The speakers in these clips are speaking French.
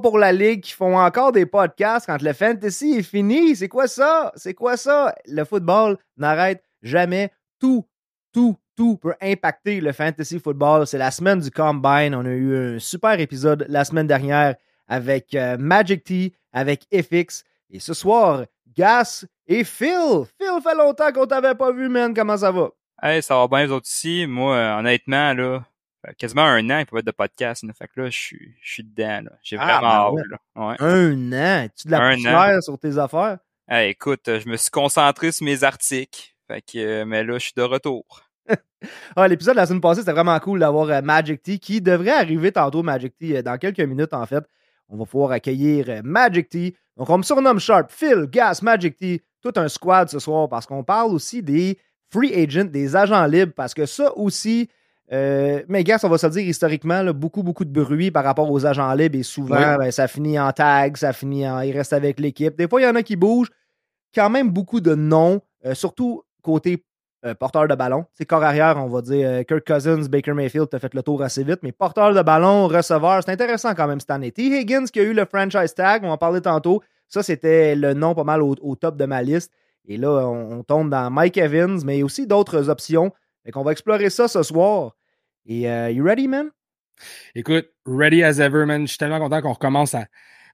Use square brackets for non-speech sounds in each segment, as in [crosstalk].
pour la ligue qui font encore des podcasts quand le fantasy est fini. C'est quoi ça? C'est quoi ça? Le football n'arrête jamais. Tout, tout, tout peut impacter le fantasy football. C'est la semaine du Combine. On a eu un super épisode la semaine dernière avec euh, Magic T, avec FX. Et ce soir, Gas et Phil. Phil, fait longtemps qu'on t'avait pas vu, man. Comment ça va? Hey, ça va bien, vous autres ici? Moi, euh, honnêtement, là, quasiment un an, il peut être de podcast. Fait que là, je suis, je suis dedans. J'ai ah, vraiment ben hâte. Un an? Tu de la poussière sur tes affaires? Hey, écoute, je me suis concentré sur mes articles. Fait que, euh, mais là, je suis de retour. [laughs] ah, L'épisode de la semaine passée, c'était vraiment cool d'avoir euh, Magic T qui devrait arriver tantôt, Magic T, dans quelques minutes en fait. On va pouvoir accueillir Magic T. Donc, on me surnomme Sharp, Phil, Gas, Magic T, tout un squad ce soir parce qu'on parle aussi des free agents, des agents libres, parce que ça aussi, euh, mais Gas, on va se le dire historiquement, beaucoup, beaucoup de bruit par rapport aux agents libres et souvent, ben, ça finit en tag, ça finit en. Il reste avec l'équipe. Des fois, il y en a qui bougent. Quand même beaucoup de noms, euh, surtout côté euh, porteur de ballon. C'est corps arrière, on va dire Kirk Cousins, Baker Mayfield, t'as fait le tour assez vite, mais porteur de ballon, receveur, c'est intéressant quand même cette année. T. Higgins qui a eu le franchise tag, on en parlait tantôt. Ça, c'était le nom pas mal au, top de ma liste. Et là, on, tombe dans Mike Evans, mais aussi d'autres options. Fait qu'on va explorer ça ce soir. Et uh, you ready, man? Écoute, ready as ever, man. Je suis tellement content qu'on recommence à.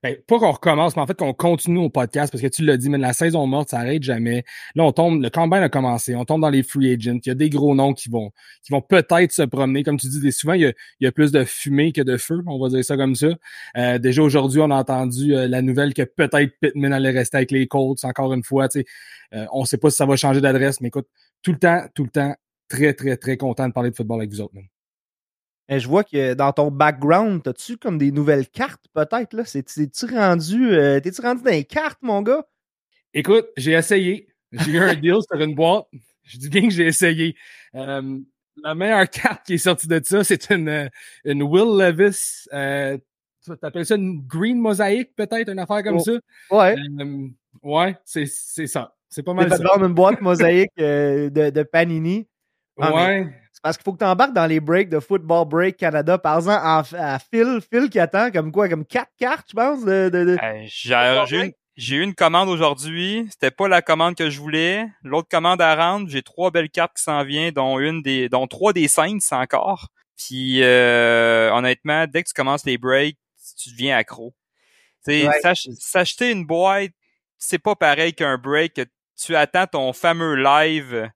Ben, pas qu'on recommence, mais en fait qu'on continue au podcast parce que tu l'as dit, mais la saison morte, ça arrête jamais. Là, on tombe, le combine a commencé, on tombe dans les free agents. Il y a des gros noms qui vont, qui vont peut-être se promener. Comme tu dis, souvent, il y, a, il y, a, plus de fumée que de feu, on va dire ça comme ça. Euh, déjà aujourd'hui, on a entendu euh, la nouvelle que peut-être Pittman allait rester avec les Colts encore une fois. Euh, on sait pas si ça va changer d'adresse, mais écoute, tout le temps, tout le temps, très, très, très content de parler de football avec vous autres. Et je vois que dans ton background, as-tu comme des nouvelles cartes peut-être? là? Rendu. Euh, t'es-tu rendu dans les cartes, mon gars? Écoute, j'ai essayé. J'ai eu un [laughs] deal sur une boîte. Je dis bien que j'ai essayé. Euh, la meilleure [laughs] carte qui est sortie de ça, c'est une, euh, une Will Levis. Euh, tu appelles ça une green mosaïque, peut-être, une affaire comme oh, ça? Ouais. ouais, c'est ça. C'est pas mal ça. une boîte [laughs] mosaïque de, de Panini. Ah, ouais. C'est parce qu'il faut que tu embarques dans les breaks de Football Break Canada. Par exemple, à Phil, Phil qui attend comme quoi, comme quatre cartes, je pense. De, j'ai eu une commande aujourd'hui. C'était pas la commande que je voulais. L'autre commande à rendre, j'ai trois belles cartes qui s'en viennent, dont une des, dont trois des cinq, c'est encore. Puis euh, honnêtement, dès que tu commences les breaks, tu deviens accro. Ouais. S'acheter une boîte, c'est pas pareil qu'un break. Tu attends ton fameux live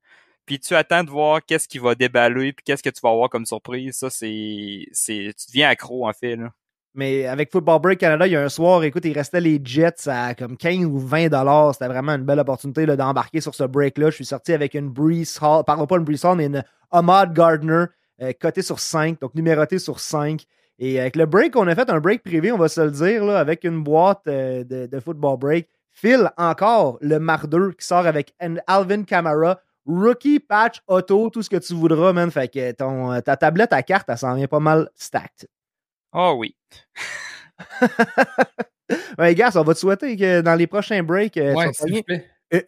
puis tu attends de voir qu'est-ce qui va déballer, puis qu'est-ce que tu vas avoir comme surprise. Ça, c'est, c'est, tu deviens accro en fait. Là. Mais avec Football Break Canada, il y a un soir, écoute, il restait les Jets à comme 15 ou 20 dollars. C'était vraiment une belle opportunité d'embarquer sur ce break-là. Je suis sorti avec une Breeze Hall, pardon pas une Breeze Hall, mais une Ahmad Gardner, euh, cotée sur 5, donc numérotée sur 5. Et avec le break, on a fait un break privé, on va se le dire, là, avec une boîte euh, de, Football Break. Phil, encore le mardeux qui sort avec Alvin Kamara, Rookie, patch, auto, tout ce que tu voudras, man. Fait que ton, euh, ta tablette à carte, elle s'en vient pas mal stacked. Oh oui. [laughs] ouais, gars, on va te souhaiter que dans les prochains breaks, euh,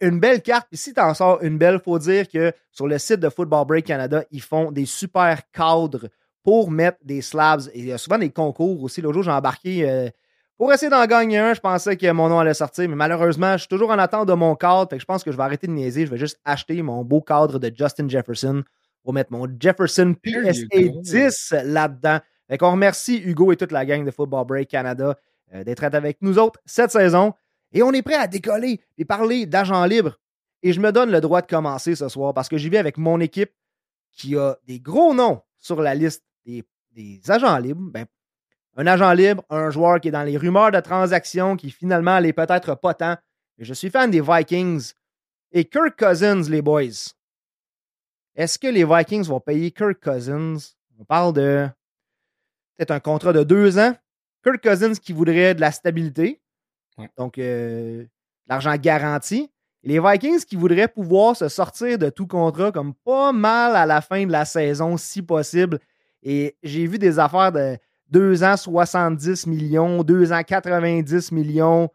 une belle carte. Puis si tu en sors une belle, faut dire que sur le site de Football Break Canada, ils font des super cadres pour mettre des slabs. Et il y a souvent des concours aussi. L'autre jour, j'ai embarqué euh, pour essayer d'en gagner un, je pensais que mon nom allait sortir, mais malheureusement, je suis toujours en attente de mon cadre. Fait que je pense que je vais arrêter de niaiser. Je vais juste acheter mon beau cadre de Justin Jefferson pour mettre mon Jefferson PSA 10 là-dedans. Fait qu'on remercie Hugo et toute la gang de Football Break Canada euh, d'être avec nous autres cette saison. Et on est prêt à décoller et parler d'agents libres. Et je me donne le droit de commencer ce soir parce que j'y vais avec mon équipe qui a des gros noms sur la liste des, des agents libres. Ben, un agent libre, un joueur qui est dans les rumeurs de transactions, qui finalement n'est peut-être pas tant. Je suis fan des Vikings. Et Kirk Cousins, les boys. Est-ce que les Vikings vont payer Kirk Cousins? On parle de peut-être un contrat de deux ans. Kirk Cousins qui voudrait de la stabilité. Donc, euh, l'argent garanti. les Vikings qui voudraient pouvoir se sortir de tout contrat comme pas mal à la fin de la saison, si possible. Et j'ai vu des affaires de 2 ans 70 millions, 2 ans 90 millions.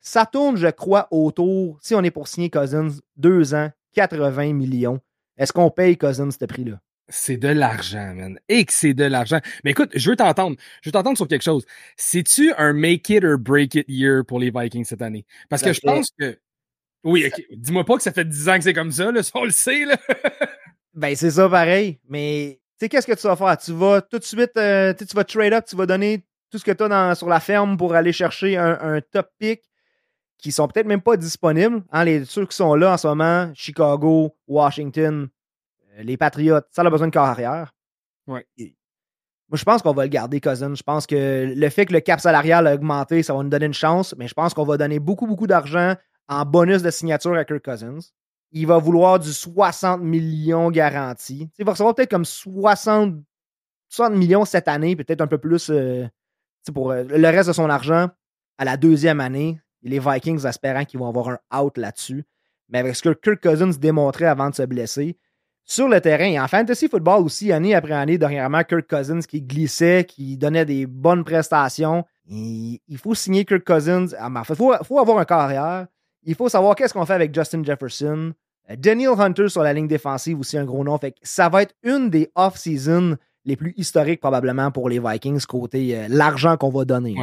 Ça tourne, je crois, autour, si on est pour signer Cousins, 2 ans 80 millions. Est-ce qu'on paye Cousins ce prix-là? C'est de l'argent, man. Et que c'est de l'argent. Mais écoute, je veux t'entendre. Je veux t'entendre sur quelque chose. C'est-tu un make it or break it year pour les Vikings cette année? Parce que je pense que. Oui, dis-moi pas que ça fait 10 ans que c'est comme ça, là, ça on le sait, là. ben, c'est ça pareil. Mais, sais, qu'est-ce que tu vas faire? Tu vas tout de suite, euh, tu vas trade up, tu vas donner tout ce que tu as sur la ferme pour aller chercher un, top pick qui sont peut-être même pas disponibles. Hein, les, ceux qui sont là en ce moment, Chicago, Washington, euh, les Patriots, ça a besoin de corps arrière. Ouais. moi, je pense qu'on va le garder, Cousin. Je pense que le fait que le cap salarial a augmenté, ça va nous donner une chance, mais je pense qu'on va donner beaucoup, beaucoup d'argent en bonus de signature à Kirk Cousins. Il va vouloir du 60 millions garanti. il va recevoir peut-être comme 60, 60 millions cette année, peut-être un peu plus euh, pour euh, le reste de son argent à la deuxième année. Les Vikings espérant qu'ils vont avoir un out là-dessus. Mais avec ce que Kirk Cousins démontrait avant de se blesser, sur le terrain et en fantasy football aussi, année après année, dernièrement, Kirk Cousins qui glissait, qui donnait des bonnes prestations. il faut signer Kirk Cousins. Ah, il faut, avoir un carrière. Il faut savoir qu'est-ce qu'on fait avec Justin Jefferson. Euh, Daniel Hunter sur la ligne défensive, aussi un gros nom. Fait ça va être une des off-season les plus historiques probablement pour les Vikings côté euh, l'argent qu'on va donner.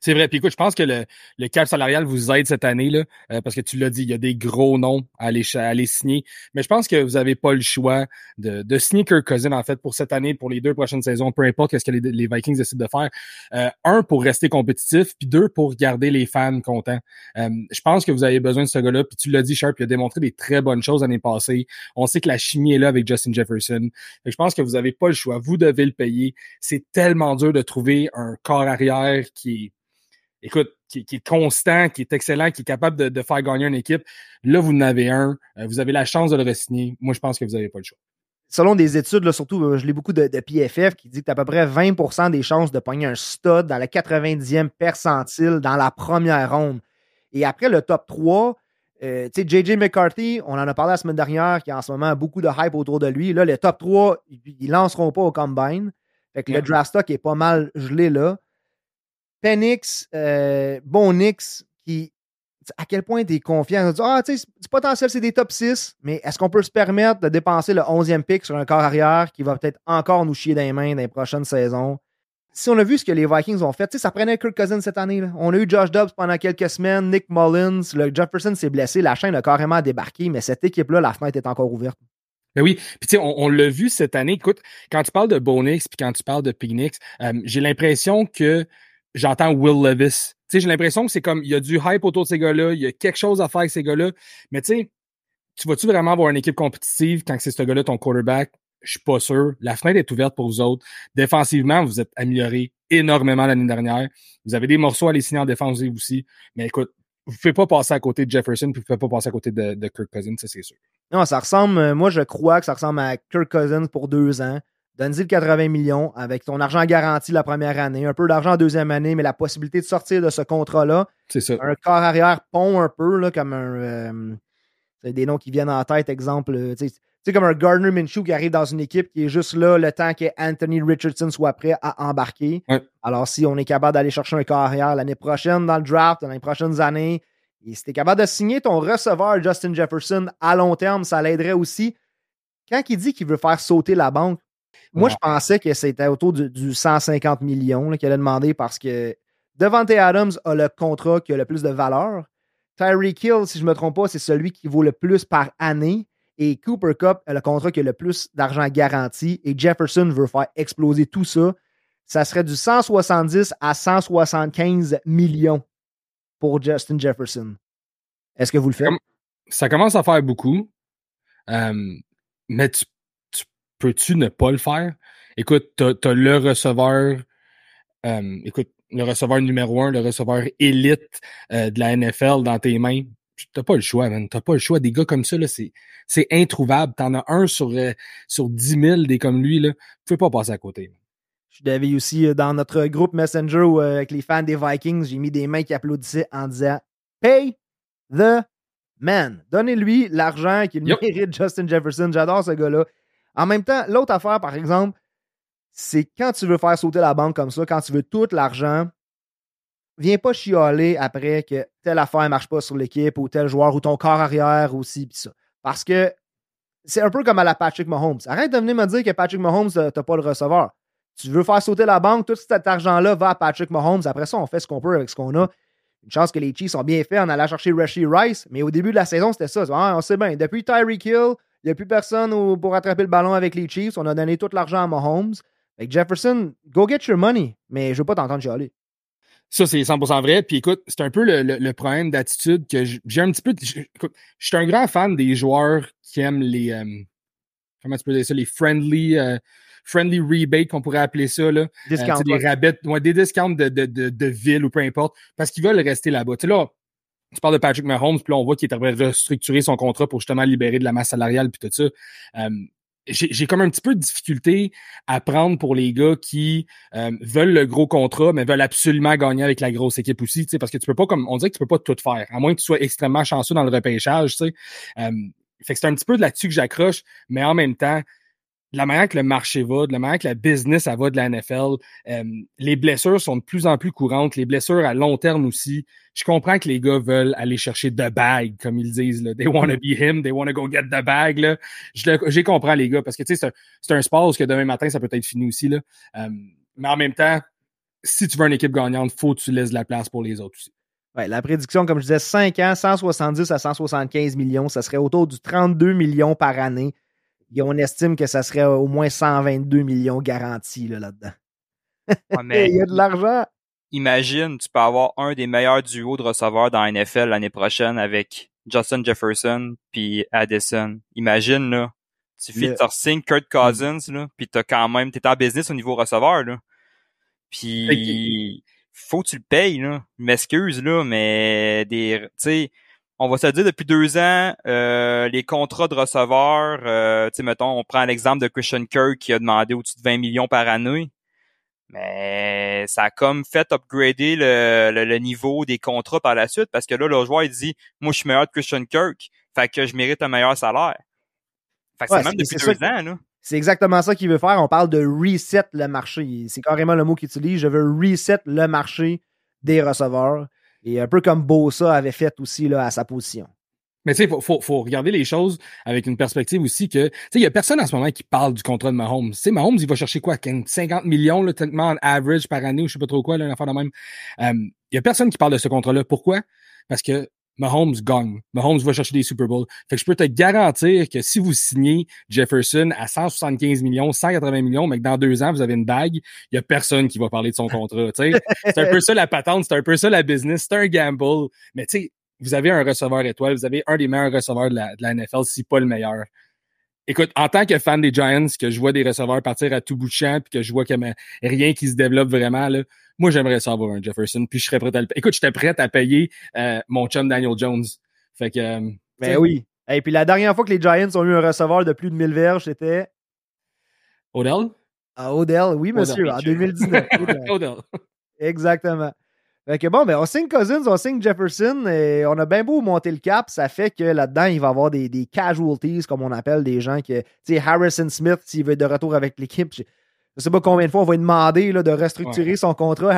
C'est vrai. Puis écoute, je pense que le, le cap salarial vous aide cette année, là, euh, parce que tu l'as dit, il y a des gros noms à aller, à signer. Mais je pense que vous n'avez pas le choix de, de signer Cousin, en fait, pour cette année, pour les deux prochaines saisons, peu importe ce que les, Vikings décident de faire. Euh, un, pour rester compétitif, puis deux, pour garder les fans contents. Euh, je pense que vous avez besoin de ce gars-là. Puis tu l'as dit, Sharp, il a démontré des très bonnes choses l'année passée. On sait que la chimie est là avec Justin Jefferson. je pense que vous n'avez pas le choix. Vous devez le payer. C'est tellement dur de trouver un corps arrière qui est écoute, qui, est constant, qui est excellent, qui est capable de, faire gagner une équipe. Là, vous en avez un. Euh, vous avez la chance de le re Moi, je pense que vous n'avez pas le choix. Selon des études, là, surtout, euh, je l'ai beaucoup de, PFF qui dit que tu as à peu près 20% des chances de pogner un stud dans la 90e percentile dans la première ronde. Et après le top 3, euh, tu sais, JJ McCarthy, on en a parlé la semaine dernière, qui a en ce moment beaucoup de hype autour de lui. Là, les top 3, ils lanceront pas au combine. Fait que le draft stock est pas mal gelé là. Penix, euh, Bonix, qui, à quel point tu es confiant? Ah, tu sais, du potentiel, c'est des top 6, mais est-ce qu'on peut se permettre de dépenser le 11e pick sur un corps arrière qui va peut-être encore nous chier dans les mains dans les prochaines saisons? Si on a vu ce que les Vikings ont fait, ça prenait Kirk Cousins cette année. On a eu Josh Dobbs pendant quelques semaines, Nick Mullins, le Jefferson s'est blessé, la chaîne a carrément débarqué, mais cette équipe-là, la fenêtre est encore ouverte. Ben oui, puis tu sais, on, l'a vu cette année. Écoute, quand tu parles de Bonix puis quand tu parles de Pignix, euh, j'ai l'impression que j'entends Will Levis. Tu sais, j'ai l'impression que c'est comme, il y a du hype autour de ces gars-là, il y a quelque chose à faire avec ces gars-là. Mais tu sais, tu vas-tu vraiment avoir une équipe compétitive quand c'est ce gars-là ton quarterback? Je suis pas sûr. La fenêtre est ouverte pour vous autres. Défensivement, vous êtes amélioré énormément l'année dernière. Vous avez des morceaux à les signer en défensive aussi. Mais écoute, vous ne pouvez pas passer à côté de Jefferson, puis vous ne pouvez pas passer à côté de, de Kirk Cousins, ça c'est sûr. Non, ça ressemble, euh, moi je crois que ça ressemble à Kirk Cousins pour deux ans. Donne-y le 80 millions avec ton argent garanti la première année, un peu d'argent la deuxième année, mais la possibilité de sortir de ce contrat-là. C'est ça. Un corps arrière pont un peu, là, comme un. Euh, des noms qui viennent en tête, exemple. Euh, tu sais, comme un Gardner Minshew qui arrive dans une équipe qui est juste là le temps que Anthony Richardson soit prêt à embarquer. Alors, si on est capable d'aller chercher un corps arrière l'année prochaine dans le draft, dans les prochaines années, et si tu es capable de signer ton receveur Justin Jefferson à long terme, ça l'aiderait aussi. Quand il dit qu'il veut faire sauter la banque, moi, je pensais que c'était autour du, 150 millions qu'elle a demandé parce que Devante Adams a le contrat qui a le plus de valeur. Tyreek Hill, si je ne me trompe pas, c'est celui qui vaut le plus par année. Et Cooper Cup a le contrat qui a le plus d'argent garanti. Et Jefferson veut faire exploser tout ça. Ça serait du 170 à 175 millions pour Justin Jefferson. Est-ce que vous le faites? Ça commence à faire beaucoup. Euh, mais tu peux-tu ne pas le faire? Écoute, tu as, le receveur, euh, écoute, le receveur numéro un, le receveur élite euh, de la NFL dans tes mains. T'as pas le choix, man. T'as pas le choix. Des gars comme ça, là, c'est, introuvable. T'en as un sur, euh, sur 10 000 des comme lui, là. Tu peux pas passer à côté. Je t'avais aussi dans notre groupe Messenger avec les fans des Vikings, j'ai mis des mains qui applaudissaient en disant Pay the man. Donnez-lui l'argent qu'il mérite, [laughs] Justin Jefferson. J'adore ce gars-là. En même temps, l'autre affaire, par exemple, c'est quand tu veux faire sauter la banque comme ça, quand tu veux tout l'argent, viens pas chialer après que telle affaire marche pas sur l'équipe ou tel joueur ou ton corps arrière aussi, pis ça. Parce que c'est un peu comme à la Patrick Mahomes. Arrête de venir me dire que Patrick Mahomes, t'as pas le receveur. Tu veux faire sauter la banque, tout cet argent-là va à Patrick Mahomes. Après ça, on fait ce qu'on peut avec ce qu'on a. Une chance que les Chiefs ont bien fait en allant chercher Rashi Rice, mais au début de la saison, c'était ça. Ah, on sait bien, depuis Tyreek Hill, il n'y a plus personne pour attraper le ballon avec les Chiefs. On a donné tout l'argent à Mahomes. Avec Jefferson, go get your money, mais je ne veux pas t'entendre chialer. Ça, c'est 100% vrai. Puis écoute, c'est un peu le, problème d'attitude que j'ai un petit peu. Je, je suis un grand fan des joueurs qui aiment les. Euh, comment tu peux dire ça? Les friendly. Euh, friendly rebate, qu'on pourrait appeler ça, là. Euh, des rabais, des discounts de, de, de, ville ou peu importe, parce qu'ils veulent rester là-bas. Tu sais, là, tu parles de Patrick Mahomes, puis là, on voit qu'il est en train de restructurer son contrat pour justement libérer de la masse salariale, puis tout ça. Euh, j'ai comme un petit peu de difficulté à prendre pour les gars qui euh, veulent le gros contrat, mais veulent absolument gagner avec la grosse équipe aussi, parce que tu peux pas, comme on dirait que tu peux pas tout faire, à moins que tu sois extrêmement chanceux dans le repêchage, tu sais. Euh, fait que c'est un petit peu de là-dessus que j'accroche, mais en même temps, de la manière que le marché va, de la manière que la business va de la NFL, euh, les blessures sont de plus en plus courantes, les blessures à long terme aussi. Je comprends que les gars veulent aller chercher the bag, comme ils disent. Là. They want to be him, they want to go get the bag. Là. Je comprends les gars, parce que c'est un, sport où que demain matin, ça peut être fini aussi. Là. Euh, mais en même temps, si tu veux une équipe gagnante, faut que tu laisses de la place pour les autres aussi. Ouais, la prédiction, comme je disais, 5 ans, 170 à 175 millions, ça serait autour du 32 millions par année on estime que ça serait au moins 122 millions garantis là-dedans. [laughs] Il y a de l'argent. Imagine, tu peux avoir un des meilleurs duos de receveurs dans la NFL l'année prochaine avec Justin Jefferson puis Addison. Imagine, là. Tu fais le... Kurt Cousins, là, puis t'as quand même, t'es en business au niveau receveur, là. Puis, faut que tu le payes, là. M'excuse, là, mais des, tu sais, on va se dire depuis deux ans, euh, les contrats de receveurs, euh, tu sais, mettons, on prend l'exemple de Christian Kirk qui a demandé au-dessus de 20 millions par année. Mais ça a comme fait upgrader le, niveau des contrats par la suite parce que là, le joueur, il dit Moi, je suis meilleur que Christian Kirk, fait que je mérite un meilleur salaire. Fait que c'est même depuis deux ans, là. C'est exactement ça qu'il veut faire. On parle de reset le marché. C'est carrément le mot qu'il utilise. Je veux reset le marché des receveurs. Et un peu comme Bosa avait fait aussi là, à sa position. Mais tu sais, il faut, faut, regarder les choses avec une perspective aussi que, tu sais, il y a personne en ce moment qui parle du contrat de Mahomes. Tu sais, Mahomes, il va chercher quoi? 50 millions, là, techniquement, en average par année, ou je sais pas trop quoi, là, une affaire de même. Euh, il y a personne qui parle de ce contrat-là. Pourquoi? Parce que Mahomes gagne. Mahomes va chercher des Super Bowls. Fait que je peux te garantir que si vous signez Jefferson à 175 millions, 180 millions, mais que dans deux ans, vous avez une bague, il y a personne qui va parler de son contrat. c'est un peu ça la patente, c'est un peu ça la business, c'est un gamble. Mais tu sais, vous avez un receveur étoile, vous avez un des meilleurs receveurs de la, de la NFL, si pas le meilleur. Écoute, en tant que fan des Giants, que je vois des receveurs partir à tout bout de champ, puis que je vois qu'il n'y a rien qui se développe vraiment, là, moi, j'aimerais ça avoir un Jefferson, puis je serais prêt à le payer. Écoute, j'étais prêt à payer euh, mon chum Daniel Jones. Fait que. Euh, ben oui. Et puis la dernière fois que les Giants ont eu un receveur de plus de 1000 verges, c'était. Odell? Ah, Odell, oui, monsieur, en 2019. [laughs] Odell. Exactement. Fait que bon, ben, on signe Cousins, on signe Jefferson, et on a bien beau monter le cap, ça fait que là-dedans, il va y avoir des, des casualties, comme on appelle, des gens que, tu sais, Harrison Smith, s'il veut être de retour avec l'équipe, je sais pas combien de fois on va lui demander là, de restructurer son contrat,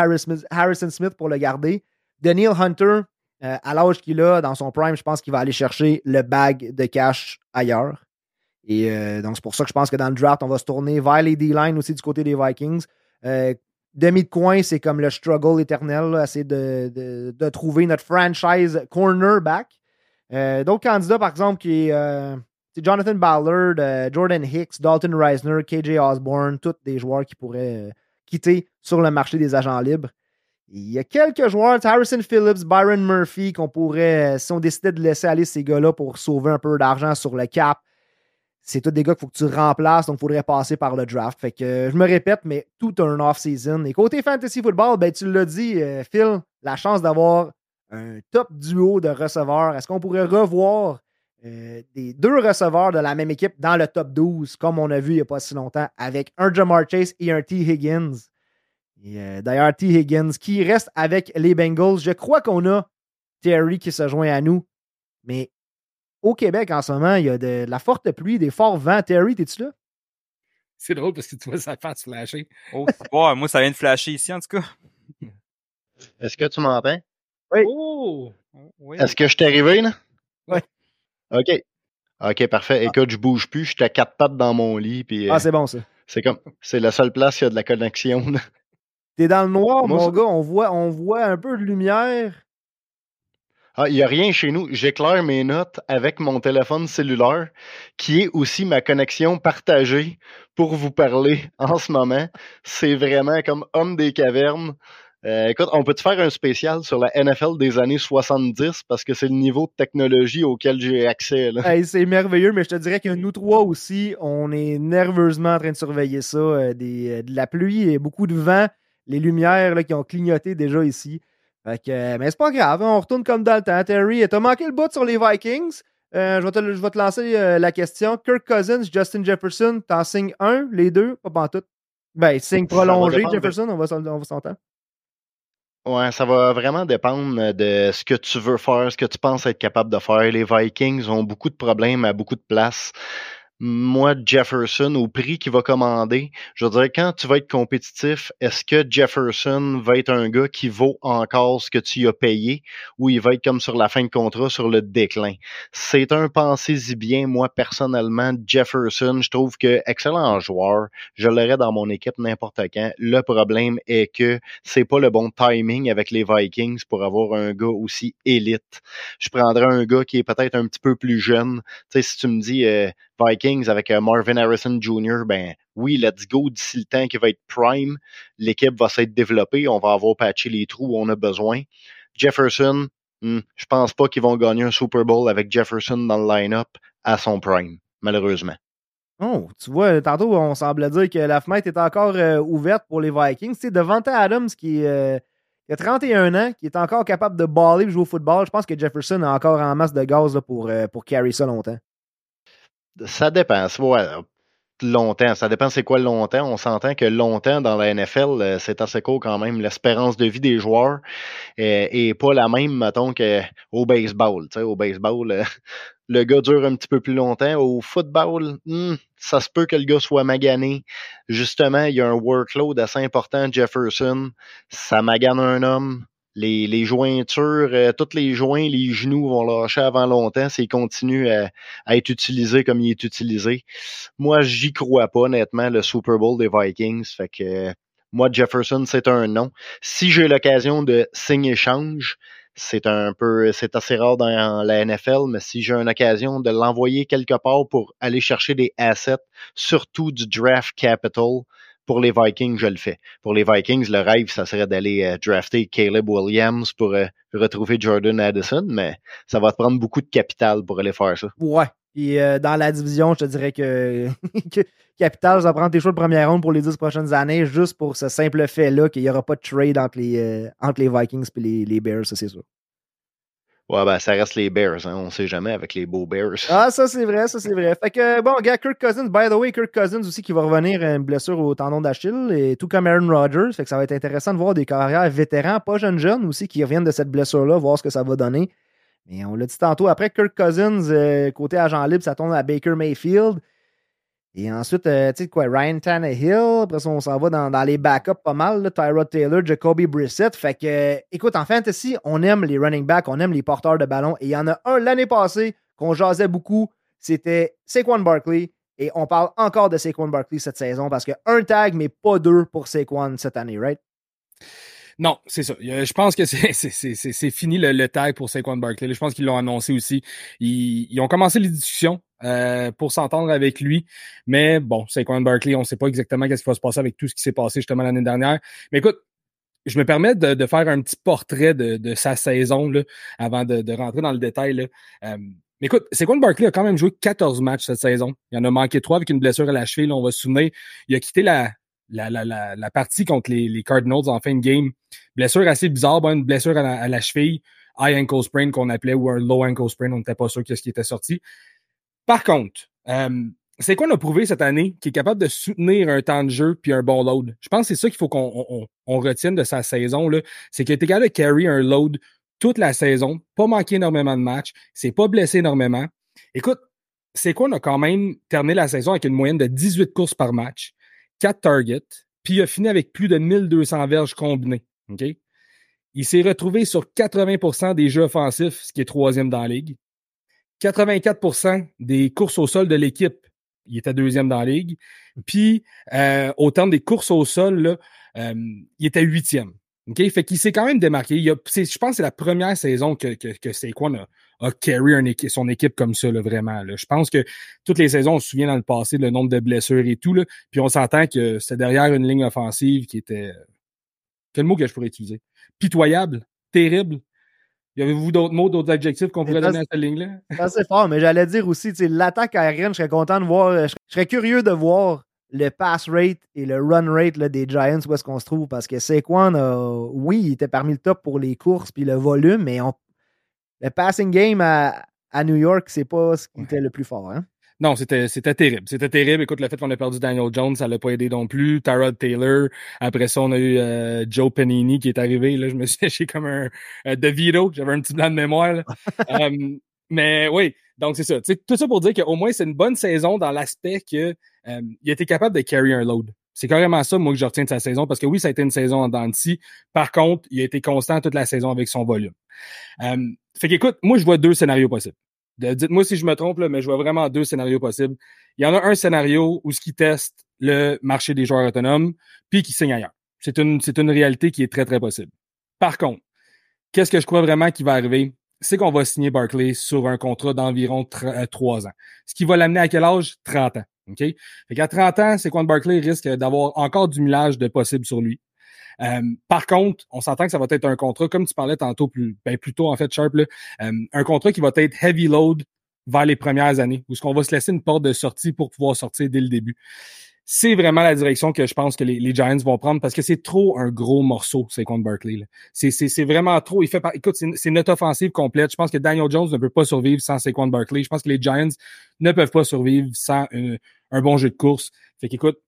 Harrison Smith, pour le garder. Daniel Hunter, euh, à l'âge qu'il a, dans son prime, je pense qu'il va aller chercher le bag de cash ailleurs. Et euh, donc, c'est pour ça que je pense que dans le draft, on va se tourner vers les D-line aussi du côté des Vikings. Euh, demi de coin, c'est comme le struggle éternel, essayer de, trouver notre franchise cornerback. D'autres candidats, par exemple, qui est c'est Jonathan Ballard, euh, Jordan Hicks, Dalton Reisner, KJ Osborne, tous des joueurs qui pourraient euh, quitter sur le marché des agents libres. Il y a quelques joueurs, Harrison Phillips, Byron Murphy, qu'on pourrait, euh, si on décidait de laisser aller ces gars-là pour sauver un peu d'argent sur le cap, c'est tous des gars qu'il faut que tu remplaces, donc il faudrait passer par le draft. Fait que je me répète, mais tout un off-season. Et côté fantasy football, ben tu l'as dit, Phil, la chance d'avoir un top duo de receveurs. Est-ce qu'on pourrait revoir euh, des deux receveurs de la même équipe dans le top 12, comme on a vu il n'y a pas si longtemps, avec un Jamar Chase et un T. Higgins? Euh, d'ailleurs, T. Higgins qui reste avec les Bengals. Je crois qu'on a Terry qui se joint à nous. Mais au Québec, en ce moment, il y a de, la forte pluie, des forts vents. Terry, t'es-tu là? C'est drôle parce que tu vois sa face flasher. Oh, moi, ça vient de flasher ici, en tout cas. [laughs] Est-ce que tu m'entends? Oui. Oh! Est-ce que je t'ai arrivé, là? Oui. OK. Ok, parfait. Écoute, je bouge plus, je suis à quatre pattes dans mon lit. Puis, Ah, euh, c'est bon, ça. c'est comme, c'est la seule place où il y a de la connexion. T'es dans le noir, Moi, mon gars. On voit, on voit un peu de lumière. Ah, il n'y a rien chez nous. J'éclaire mes notes avec mon téléphone cellulaire, qui est aussi ma connexion partagée pour vous parler [laughs] en ce moment. C'est vraiment comme homme des cavernes. Euh, écoute, on peut-tu faire un spécial sur la NFL des années 70 parce que c'est le niveau de technologie auquel j'ai accès. C'est merveilleux, mais je te dirais que nous trois aussi, on est nerveusement en train de surveiller ça. euh, euh, de la pluie et beaucoup de vent, les lumières là, qui ont clignoté déjà ici. Fait que, euh, mais c'est pas grave, hein, on retourne comme dans le temps. Terry, t'as manqué le bout sur les Vikings. Euh, je, vais te, je vais te lancer euh, la question. Kirk Cousins, Justin Jefferson, t'en signes un, les deux, pas pantoute. Ben, signe prolongé, Jefferson, on va on va s'entendre. Ouais, ça va vraiment dépendre de ce que tu veux faire, ce que tu penses être capable de faire. Les Vikings ont beaucoup de problèmes à beaucoup de places. Moi, Jefferson, au prix qu'il va commander, je dire, quand tu vas être compétitif, est-ce que Jefferson va être un gars qui vaut encore ce que tu as payé ou il va être comme sur la fin de contrat, sur le déclin? C'est un pensez-y bien. Moi, personnellement, Jefferson, je trouve que excellent joueur. Je l'aurais dans mon équipe n'importe quand. Le problème est que c'est pas le bon timing avec les Vikings pour avoir un gars aussi élite. Je prendrais un gars qui est peut-être un petit peu plus jeune. Tu sais, si tu me dis euh, Vikings avec euh, Marvin Harrison Jr., ben oui, let's go d'ici le temps qui va être prime. L'équipe va s'être développée. On va avoir patché les trous où on a besoin. Jefferson, hmm, je pense pas qu'ils vont gagner un Super Bowl avec Jefferson dans le line-up à son prime, malheureusement. Oh, tu vois, tantôt, on semblait dire que la fenêtre est encore euh, ouverte pour les Vikings. Sais, devant Adams, qui, euh, a 31 ans, qui est encore capable de baller et jouer au football, je pense que Jefferson a encore en masse de gaz pour, pour carry ça longtemps. Ça dépend. C'est- ouais, longtemps. Ça dépend c'est quoi longtemps. On s'entend que longtemps dans la NFL, euh, c'est assez court quand même. L'espérance de vie des joueurs euh, est pas la même, mettons, qu'au baseball. Tu sais, au baseball, euh, [laughs] le gars dure un petit peu plus longtemps. Au football, hmm, ça se peut que le gars soit magané. Justement, il y a un workload assez important. Jefferson, ça magane un homme. Les, jointures, euh, tous les joints, les genoux vont lâcher avant longtemps s'il continue à, à être utilisé comme il est utilisé. Moi, j'y crois pas, honnêtement, le Super Bowl des Vikings. Fait que moi, Jefferson, c'est un non. Si j'ai l'occasion de signer-échange, c'est un peu, c'est assez rare dans la NFL, mais si j'ai une occasion de l'envoyer quelque part pour aller chercher des assets, surtout du draft capital, pour les Vikings, je le fais. Pour les Vikings, le rêve, ça serait d'aller euh, drafter Caleb Williams pour euh, retrouver Jordan Addison, mais ça va te prendre beaucoup de capital pour aller faire ça. Ouais. Puis euh, dans la division, je te dirais que, [laughs] Capital, ça prend tes choix de première ronde pour les 10 prochaines années, juste pour ce simple fait-là qu'il n'y aura pas de trade entre les, entre les Vikings et les, les Bears, ça c'est sûr. Ouais, ben, ça reste les Bears, hein. On sait jamais avec les beaux Bears. Ah, ça c'est vrai, ça c'est vrai. Fait que, bon, gars, Kirk Cousins, by the way, Kirk Cousins aussi qui va revenir à une blessure au tendon d'Achille, et tout comme Aaron Rodgers. Fait que ça va être intéressant de voir des carrières vétérans, pas jeunes jeunes aussi, qui reviennent de cette blessure-là, voir ce que ça va donner. Mais on l'a dit tantôt, après Kirk Cousins, euh, côté agent libre, ça tombe à Baker Mayfield. Et ensuite, euh, tu sais quoi, Ryan Tannehill. Après ça, on s'en va dans, les backups pas mal. Là, Tyrod Taylor, Jacoby Brissett. Fait que, écoute, en fantasy, on aime les running backs, on aime les porteurs de ballon. Et il y en a un l'année passée qu'on jasait beaucoup. C'était Saquon Barkley. Et on parle encore de Saquon Barkley cette saison parce que un tag, mais pas deux pour Saquon cette année, right? Non, c'est ça. Euh, Je pense que c'est [laughs] fini le, tag pour Saquon Barkley. Je pense qu'ils l'ont annoncé aussi. Ils ont commencé les discussions euh, pour s'entendre avec lui. Mais bon, Saquon Barkley, on ne sait pas exactement qu'est-ce qui va se passer avec tout ce qui s'est passé justement l'année dernière. Mais écoute, je me permets de, de faire un petit portrait de, de sa saison là, avant de, de rentrer dans le détail. Là. Euh, mais écoute, Saquon Barkley a quand même joué 14 matchs cette saison. Il en a manqué trois avec une blessure à la cheville. On va se souvenir. Il a quitté la, la, la, la, la partie contre les, les Cardinals en fin de game. Blessure assez bizarre, bon, une blessure à la, à la cheville, high ankle sprain qu'on appelait ou un low ankle sprain, on n'était pas sûr qu'est-ce qui était sorti. Par contre, euh, c'est quoi on a prouvé cette année qui est capable de soutenir un temps de jeu puis un bon load? Je pense que c'est ça qu'il faut qu'on on, on, on retienne de sa saison c'est qu'il était capable de carry un load toute la saison, pas manquer énormément de matchs, c'est pas blessé énormément. Écoute, c'est quoi on a quand même terminé la saison avec une moyenne de 18 courses par match, 4 targets, puis il a fini avec plus de 1200 verges combinées. OK? Il s'est retrouvé sur 80% des jeux offensifs, ce qui est troisième dans la ligue. 84% des courses au sol de l'équipe, il était deuxième dans la ligue. Puis, euh, au terme des courses au sol, là, euh, il était huitième. OK? Fait qu'il s'est quand même démarqué. je pense que c'est la première saison que, que, que Saquon a, a carry son équipe comme ça, là, vraiment. Là. Je pense que toutes les saisons, on se souvient dans le passé le nombre de blessures et tout. Là, puis on s'entend que c'était derrière une ligne offensive qui était. Quel mot que je pourrais utiliser? Pitoyable, terrible. Y avez-vous d'autres mots, d'autres adjectifs qu'on pourrait donner à cette ligne-là? C'est fort, mais j'allais dire aussi, l'attaque aérienne, je serais content de voir, je serais curieux de voir le pass rate et le run rate là, des Giants, où est-ce qu'on se trouve, parce que Saquon, oui, il était parmi le top pour les courses puis le volume, mais on, le passing game à, à New York, c'est pas ce qui était le plus fort. Hein? Non, c'était, c'était terrible. C'était terrible. Écoute, le fait qu'on a perdu Daniel Jones, ça l'a pas aidé non plus. Tyrod Taylor. Après ça, on a eu euh, Joe Panini qui est arrivé. Là, je me suis [laughs] séché comme un euh, DeVito. J'avais un petit blanc de mémoire. um, [laughs] mais oui, donc c'est ça. tout ça pour dire qu'au moins, c'est une bonne saison dans l'aspect que um, il était capable de carry un load. C'est carrément ça, moi, que je retiens de sa saison, parce que oui, ça a été une saison en dents Par contre, il a été constant toute la saison avec son volume. Um, fait qu'écoute, moi, je vois deux scénarios possibles. Dites-moi si je me trompe, là, mais je vois vraiment deux scénarios possibles. Il y en a un scénario où ce qui teste le marché des joueurs autonomes, puis qui signe ailleurs. C'est une, c'est une réalité qui est très, très possible. Par contre, qu'est-ce que je crois vraiment qui va arriver? C'est qu'on va signer Barclay sur un contrat d'environ euh, trois ans. Ce qui va l'amener à quel âge? 30 ans. OK? Fait qu'à 30 ans, c'est quand Barclay risque d'avoir encore du millage de possible sur lui. Euh, par contre, on s'entend que ça va être un contrat, comme tu parlais tantôt, plus, ben, plutôt en fait, Sharp, là, euh, un contrat qui va être heavy load vers les premières années, où ce qu'on va se laisser une porte de sortie pour pouvoir sortir dès le début. C'est vraiment la direction que je pense que les, Giants vont prendre parce que c'est trop un gros morceau, c'est contre Berkeley. C'est vraiment trop. Il fait écoute, c'est notre offensive complète. Je pense que Daniel Jones ne peut pas survivre sans Saquon Barkley. Je pense que les Giants ne peuvent pas survivre sans un bon jeu de course. Fait qu'écoute,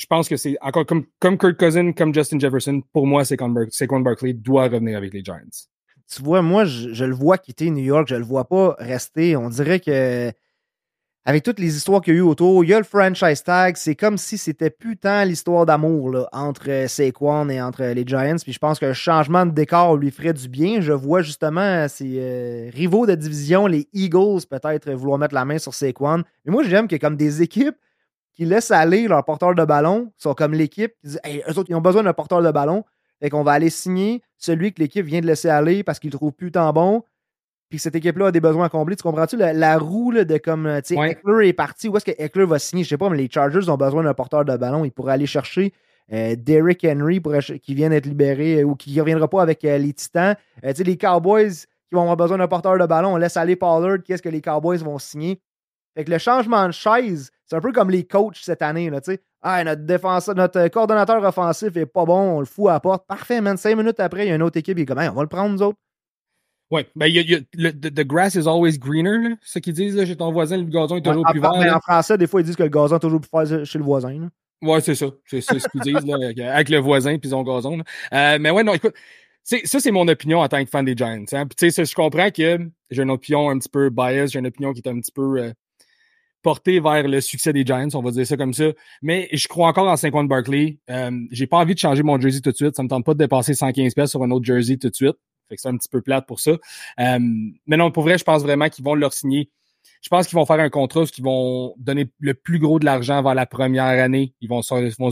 je pense que c'est encore comme, comme Kurt Cousin, comme Justin Jefferson, pour moi, Saquon Barkley doit revenir avec les Giants. Tu vois, moi, je, le vois quitter New York, je le vois pas rester. On dirait que avec toutes les histoires qu'il y a eu autour, il y a le franchise tag, c'est comme si c'était plus tant l'histoire d'amour entre Saquon et entre les Giants. Puis je pense que changement de décor lui ferait du bien. Je vois justement ses euh, rivaux de division, les Eagles, peut-être vouloir mettre la main sur Saquon. Mais moi, j'aime que comme des équipes qui laissent aller leur porteur de ballon, sont comme l'équipe, qui disent eux autres, ils ont besoin d'un porteur de ballon. Fait qu'on va aller signer celui que l'équipe vient de laisser aller parce qu'il trouve plus tant bon. Puis cette équipe-là a des besoins à combler. Tu comprends-tu la, roue de comme, euh, tu sais, Eckler est parti. Où est-ce que Eckler va signer? Je sais pas, mais les Chargers ont besoin d'un porteur de ballon. Ils pourraient aller chercher euh, Derrick Henry qui vient d'être libéré euh, ou qui ne reviendra pas avec les Titans. tu sais, les Cowboys qui vont avoir besoin d'un porteur de ballon. On laisse aller Pollard. Qu'est-ce que les Cowboys vont signer? Fait que le changement de chaise, c'est un peu comme les coachs cette année. Là, ah, notre, défenseur, notre coordonnateur offensif est pas bon, on le fout à la porte. Parfait, man. Cinq minutes après, il y a une autre équipe qui est comme on va le prendre, nous autres. Oui, ben, y a, y a, le, the, grass is always greener, c'est ce qu'ils disent. Là, chez ton voisin, le gazon est toujours plus vert. Mais en français, des fois, ils disent que le gazon est toujours plus vert chez le voisin. Là. Ouais, c'est ça. C'est ce qu'ils disent là, avec le voisin puis son gazon. Euh, mais ouais, non, écoute, ça, c'est mon opinion en tant que fan des Giants. Hein. Puis, je comprends que j'ai une opinion un petit peu biased, j'ai une opinion qui est un petit peu euh, porté vers le succès des Giants, on va dire ça comme ça. Mais je crois encore en Saquon Barkley. Euh, j'ai pas envie de changer mon jersey tout de suite. Ça me tente pas de dépasser 115 pièces sur un autre jersey tout de suite. Fait que c'est un petit peu plate pour ça. Euh, mais non, pour vrai, je pense vraiment qu'ils vont leur signer. Je pense qu'ils vont faire un contrat qui vont donner le plus gros de l'argent vers la première année. Ils vont, ils vont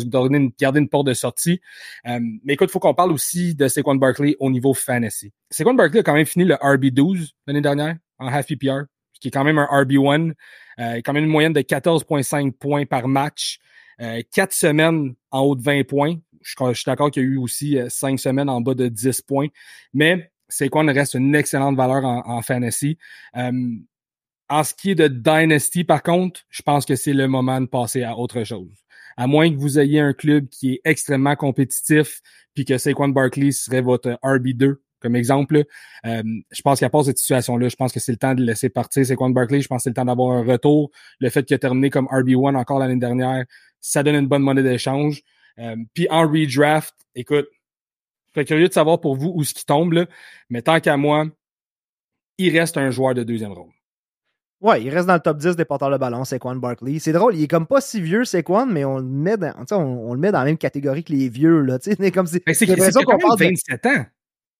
garder une porte de sortie. Euh, mais écoute, il faut qu'on parle aussi de Saquon Barkley au niveau fantasy. Saquon Barkley a quand même fini le RB12 l'année dernière en half PPR, qui est quand même un RB1. Euh, quand même une moyenne de 14,5 points par match. Euh, semaines en haut de 20 points. Je, suis d'accord qu'il y a eu aussi euh, cinq semaines en bas de 10 points. Mais c'est quoi, reste une excellente valeur en, fantasy. en ce qui est de Dynasty, par contre, je pense que c'est le moment de passer à autre chose. À moins que vous ayez un club qui est extrêmement compétitif, puis que Saquon Barkley serait votre RB2 comme exemple. Euh, je pense qu'à part cette situation-là, je pense que c'est le temps de laisser partir Saquon Barkley. Je pense que c'est le temps d'avoir un retour. Le fait qu'il a terminé comme RB1 encore l'année dernière, ça donne une bonne monnaie d'échange. Euh, puis en redraft, écoute, je suis curieux de savoir pour vous où ce qui tombe, là, mais tant qu'à moi, il reste un joueur de deuxième rôle. Ouais, il reste dans le top 10 des porteurs de ballon, Saquon Barkley. C'est drôle, il est comme pas si vieux, Saquon, mais on le met dans, on, on, le met dans la même catégorie que les vieux. Là, [laughs] comme si, c'est, c'est, c'est qu'on parle 27 ans.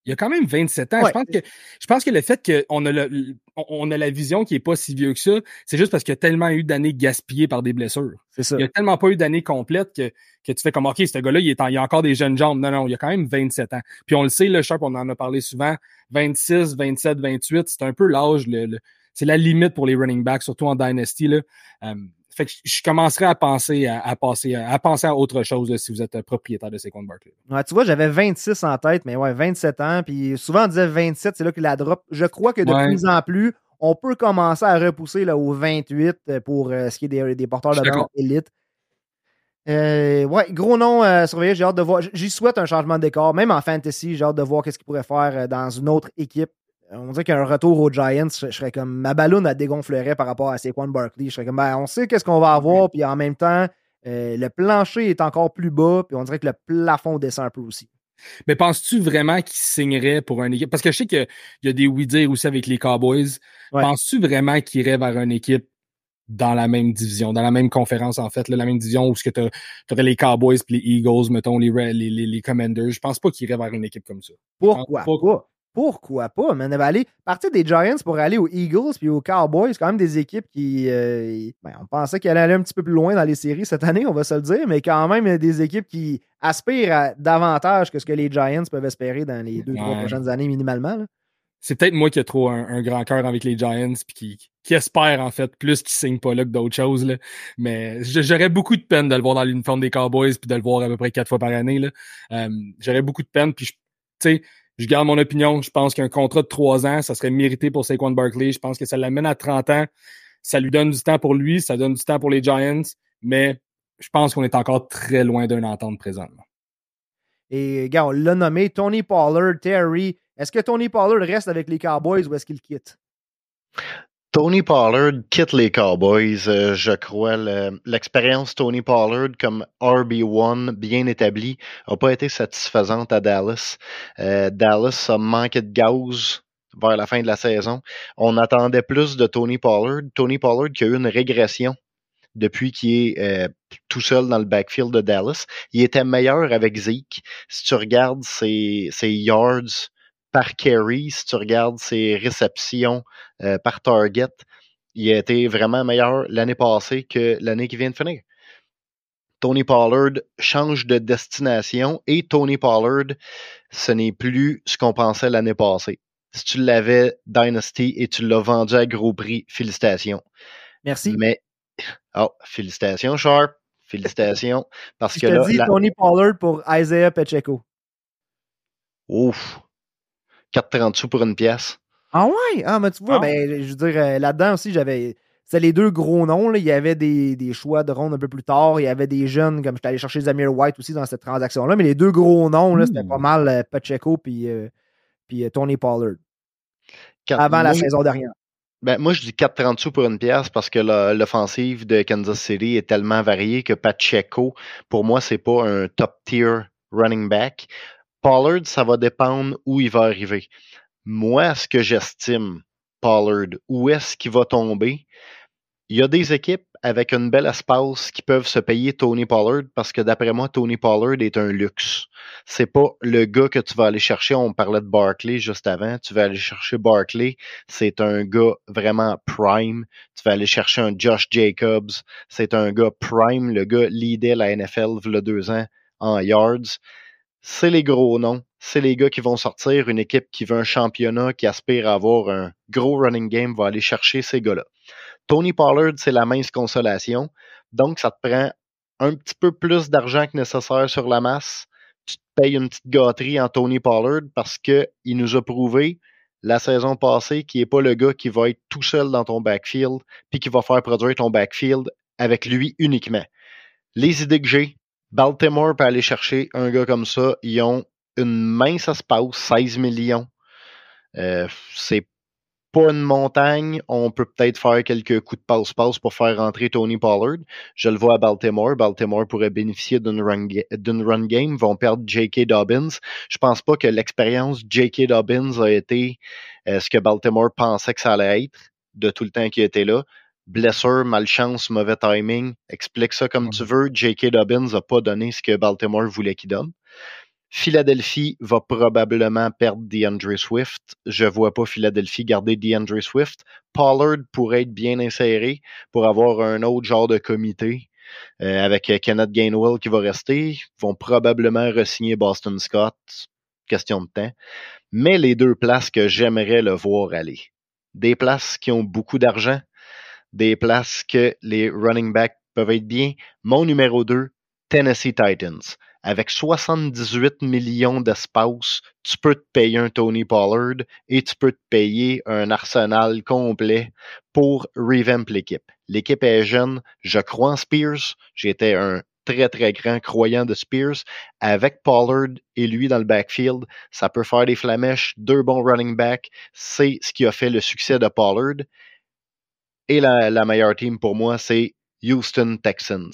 Il a quand même 27 ans. Je, pense que, je pense que le fait qu'on a, le, on a la vision qui est pas si vieux que ça, c'est juste parce qu'il y a tellement eu d'années gaspillées par des blessures. C'est ça. Il y a tellement pas eu d'années complètes que, que tu fais comme, OK, ce gars-là, il, est il a encore des jeunes jambes. Non, non, il a quand même 27 ans. Puis on le sait, le Sharp, on en a parlé souvent, 26, 27, 28, c'est un peu l'âge, le, c'est la limite pour les running backs, surtout en Dynasty. Là. Fait que je commencerai à penser à, passer à penser à autre chose si vous êtes propriétaire de Barkley. Ouais, tu vois, j'avais 26 en tête, mais ouais, 27 ans. Puis souvent on disait 27, c'est là que la drop. Je crois que de plus en plus, on peut commencer à repousser là, au 28 euh, pour euh, ce qui est des, des porteurs de ballon élite. Euh, ouais, gros nom à surveiller. J'ai hâte de voir. J'y souhaite un changement de décor. Même en fantasy, j'ai hâte de voir qu'est-ce qu'il pourrait faire dans une autre équipe. On dirait qu'un retour aux Giants, je, serais comme ma ballonne à dégonflerait par rapport à Saquon Barkley. Je serais comme ben, on sait qu'est-ce qu'on va avoir, puis en même temps, euh, le plancher est encore plus bas, puis on dirait que le plafond descend un peu aussi. Mais penses-tu vraiment qu'il signerait pour une équipe? Parce que je sais qu'il y a des oui-dire aussi avec les Cowboys. Penses-tu vraiment qu'il irait vers une équipe dans la même division, dans la même conférence, en fait, la même division où tu aurais les Cowboys et les Eagles, mettons, les, les, les, Commanders? Je pense pas qu'il irait vers une équipe comme ça. Pourquoi? Pourquoi? Pourquoi pas, mais on va aller partir des Giants pour aller aux Eagles puis aux Cowboys. C'est quand même des équipes qui. Euh, ben, on pensait qu'elles allaient un petit peu plus loin dans les séries cette année, on va se le dire, mais quand même des équipes qui aspirent à davantage que ce que les Giants peuvent espérer dans les deux, trois prochaines années minimalement. C'est peut-être moi qui ai trop un, grand cœur avec les Giants puis qui, qui espère en fait plus qu'ils signent pas là que d'autres choses. Là. Mais j'aurais beaucoup de peine de le voir dans l'uniforme des Cowboys puis de le voir à peu près quatre fois par année. Euh, j'aurais beaucoup de peine. Puis tu sais, je garde mon opinion. Je pense qu'un contrat de trois ans, ça serait mérité pour Saquon Barkley. Je pense que ça l'amène à 30 ans. Ça lui donne du temps pour lui, ça donne du temps pour les Giants, mais je pense qu'on est encore très loin d'un entente présentement. Et gars, on l'a nommé Tony Pollard, Terry. Est-ce que Tony Pollard reste avec les Cowboys ou est-ce qu'il quitte? Tony Pollard quitte les Cowboys, euh, je crois. L'expérience Tony Pollard comme RB1 bien établi n'a pas été satisfaisante à Dallas. Euh, Dallas a manqué de gaz vers la fin de la saison. On attendait plus de Tony Pollard. Tony Pollard qui a eu une régression depuis qu'il est euh, tout seul dans le backfield de Dallas. Il était meilleur avec Zeke. Si tu regardes ses yards par carry, si tu regardes ses réceptions euh, par target, il a été vraiment meilleur l'année passée que l'année qui vient de finir. Tony Pollard change de destination et Tony Pollard, ce n'est plus ce qu'on pensait l'année passée. Si tu l'avais Dynasty et tu l'as vendu à gros prix, félicitations. Merci. Mais, oh, félicitations, Sharp. Félicitations. Parce Je que te là. Dis Tony Pollard pour Isaiah Pacheco. Ouf. 4,30 sous pour une pièce. Ah ouais? Ah, mais tu vois, ah. ben, je veux dire, euh, là-dedans aussi, j'avais. C'était les deux gros noms. Là. Il y avait des, des, choix de ronde un peu plus tard. Il y avait des jeunes, comme j'étais allé chercher Zamir White aussi dans cette transaction-là. Mais les deux gros noms, c'était pas hmm. mal euh, Pacheco puis, euh, puis Tony Pollard. avant la saison dernière. Ben, moi, je dis 4,30 sous pour une pièce parce que l'offensive de Kansas City est tellement variée que Pacheco, pour moi, c'est pas un top tier running back. Pollard, ça va dépendre où il va arriver. Moi, ce que j'estime, Pollard, où est-ce qu'il va tomber? Il y a des équipes avec une belle espace qui peuvent se payer Tony Pollard parce que d'après moi, Tony Pollard est un luxe. C'est pas le gars que tu vas aller chercher. On parlait de Barkley juste avant. Tu vas aller chercher Barkley. C'est un gars vraiment prime. Tu vas aller chercher un Josh Jacobs. C'est un gars prime. Le gars leadait la NFL il deux ans en yards c'est les gros noms. C'est les gars qui vont sortir. Une équipe qui veut un championnat, qui aspire à avoir un gros running game, va aller chercher ces gars-là. Tony Pollard, c'est la mince consolation. Donc, ça te prend un petit peu plus d'argent que nécessaire sur la masse. Tu te payes une petite gâterie en Tony Pollard parce qu'il nous a prouvé la saison passée qu'il n'est pas le gars qui va être tout seul dans ton backfield puis qui va faire produire ton backfield avec lui uniquement. Les idées que j'ai, Baltimore peut aller chercher un gars comme ça. Ils ont une mince espace, 16 millions. Euh, c'est pas une montagne. On peut peut-être faire quelques coups de passe-passe pour faire rentrer Tony Pollard. Je le vois à Baltimore. Baltimore pourrait bénéficier d'une run, game. Ils vont perdre J.K. Dobbins. Je pense pas que l'expérience J.K. Dobbins a été euh, ce que Baltimore pensait que ça allait être de tout le temps qu'il était là blessure, malchance, mauvais timing. Explique ça comme tu veux. J.K. Dobbins n'a pas donné ce que Baltimore voulait qu'il donne. Philadelphie va probablement perdre DeAndre Swift. Je vois pas Philadelphie garder DeAndre Swift. Pollard pourrait être bien inséré pour avoir un autre genre de comité euh, avec Kenneth Gainwell qui va rester. Ils vont probablement re-signer Boston Scott. Question de temps. Mais les deux places que j'aimerais le voir aller. Des places qui ont beaucoup d'argent, des places que les running backs peuvent être bien. Mon numéro 2, Tennessee Titans avec 78 millions d'espace, tu peux te payer un Tony Pollard et tu peux te payer un arsenal complet pour revamp l'équipe. L'équipe est jeune, je crois en Spears, j'étais un très très grand croyant de Spears. Avec Pollard et lui dans le backfield, ça peut faire des flamèches, deux bons running backs, c'est ce qui a fait le succès de Pollard. Et la, la meilleure team pour moi, c'est Houston Texans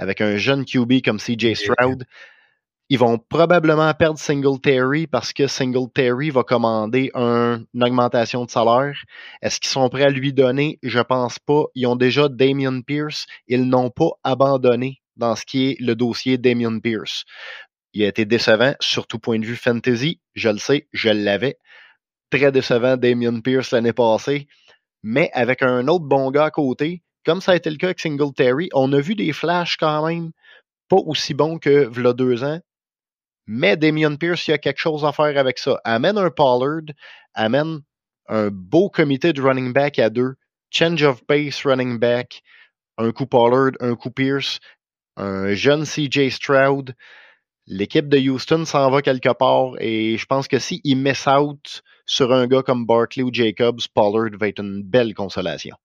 avec un jeune QB comme CJ Stroud. Ils vont probablement perdre Singletary parce que Singletary va commander une augmentation de salaire. Est-ce qu'ils sont prêts à lui donner? Je pense pas. Ils ont déjà Damien Pierce. Ils n'ont pas abandonné dans ce qui est le dossier Damien Pierce. Il a été décevant, surtout point de vue fantasy. Je le sais, je l'avais. Très décevant Damien Pierce l'année passée. Mais avec un autre bon gars à côté, comme ça a été le cas avec Singletary, on a vu des flashs quand même pas aussi bons que v'là deux ans. Mais Damien Pierce, il y a quelque chose à faire avec ça. Amène un Pollard, amène un beau comité de running back à deux, change of pace running back, un coup Pollard, un coup Pierce, un jeune CJ Stroud. L'équipe de Houston s'en va quelque part et je pense que s'il si met out sur un gars comme Barkley ou Jacobs, Pollard va être une belle consolation.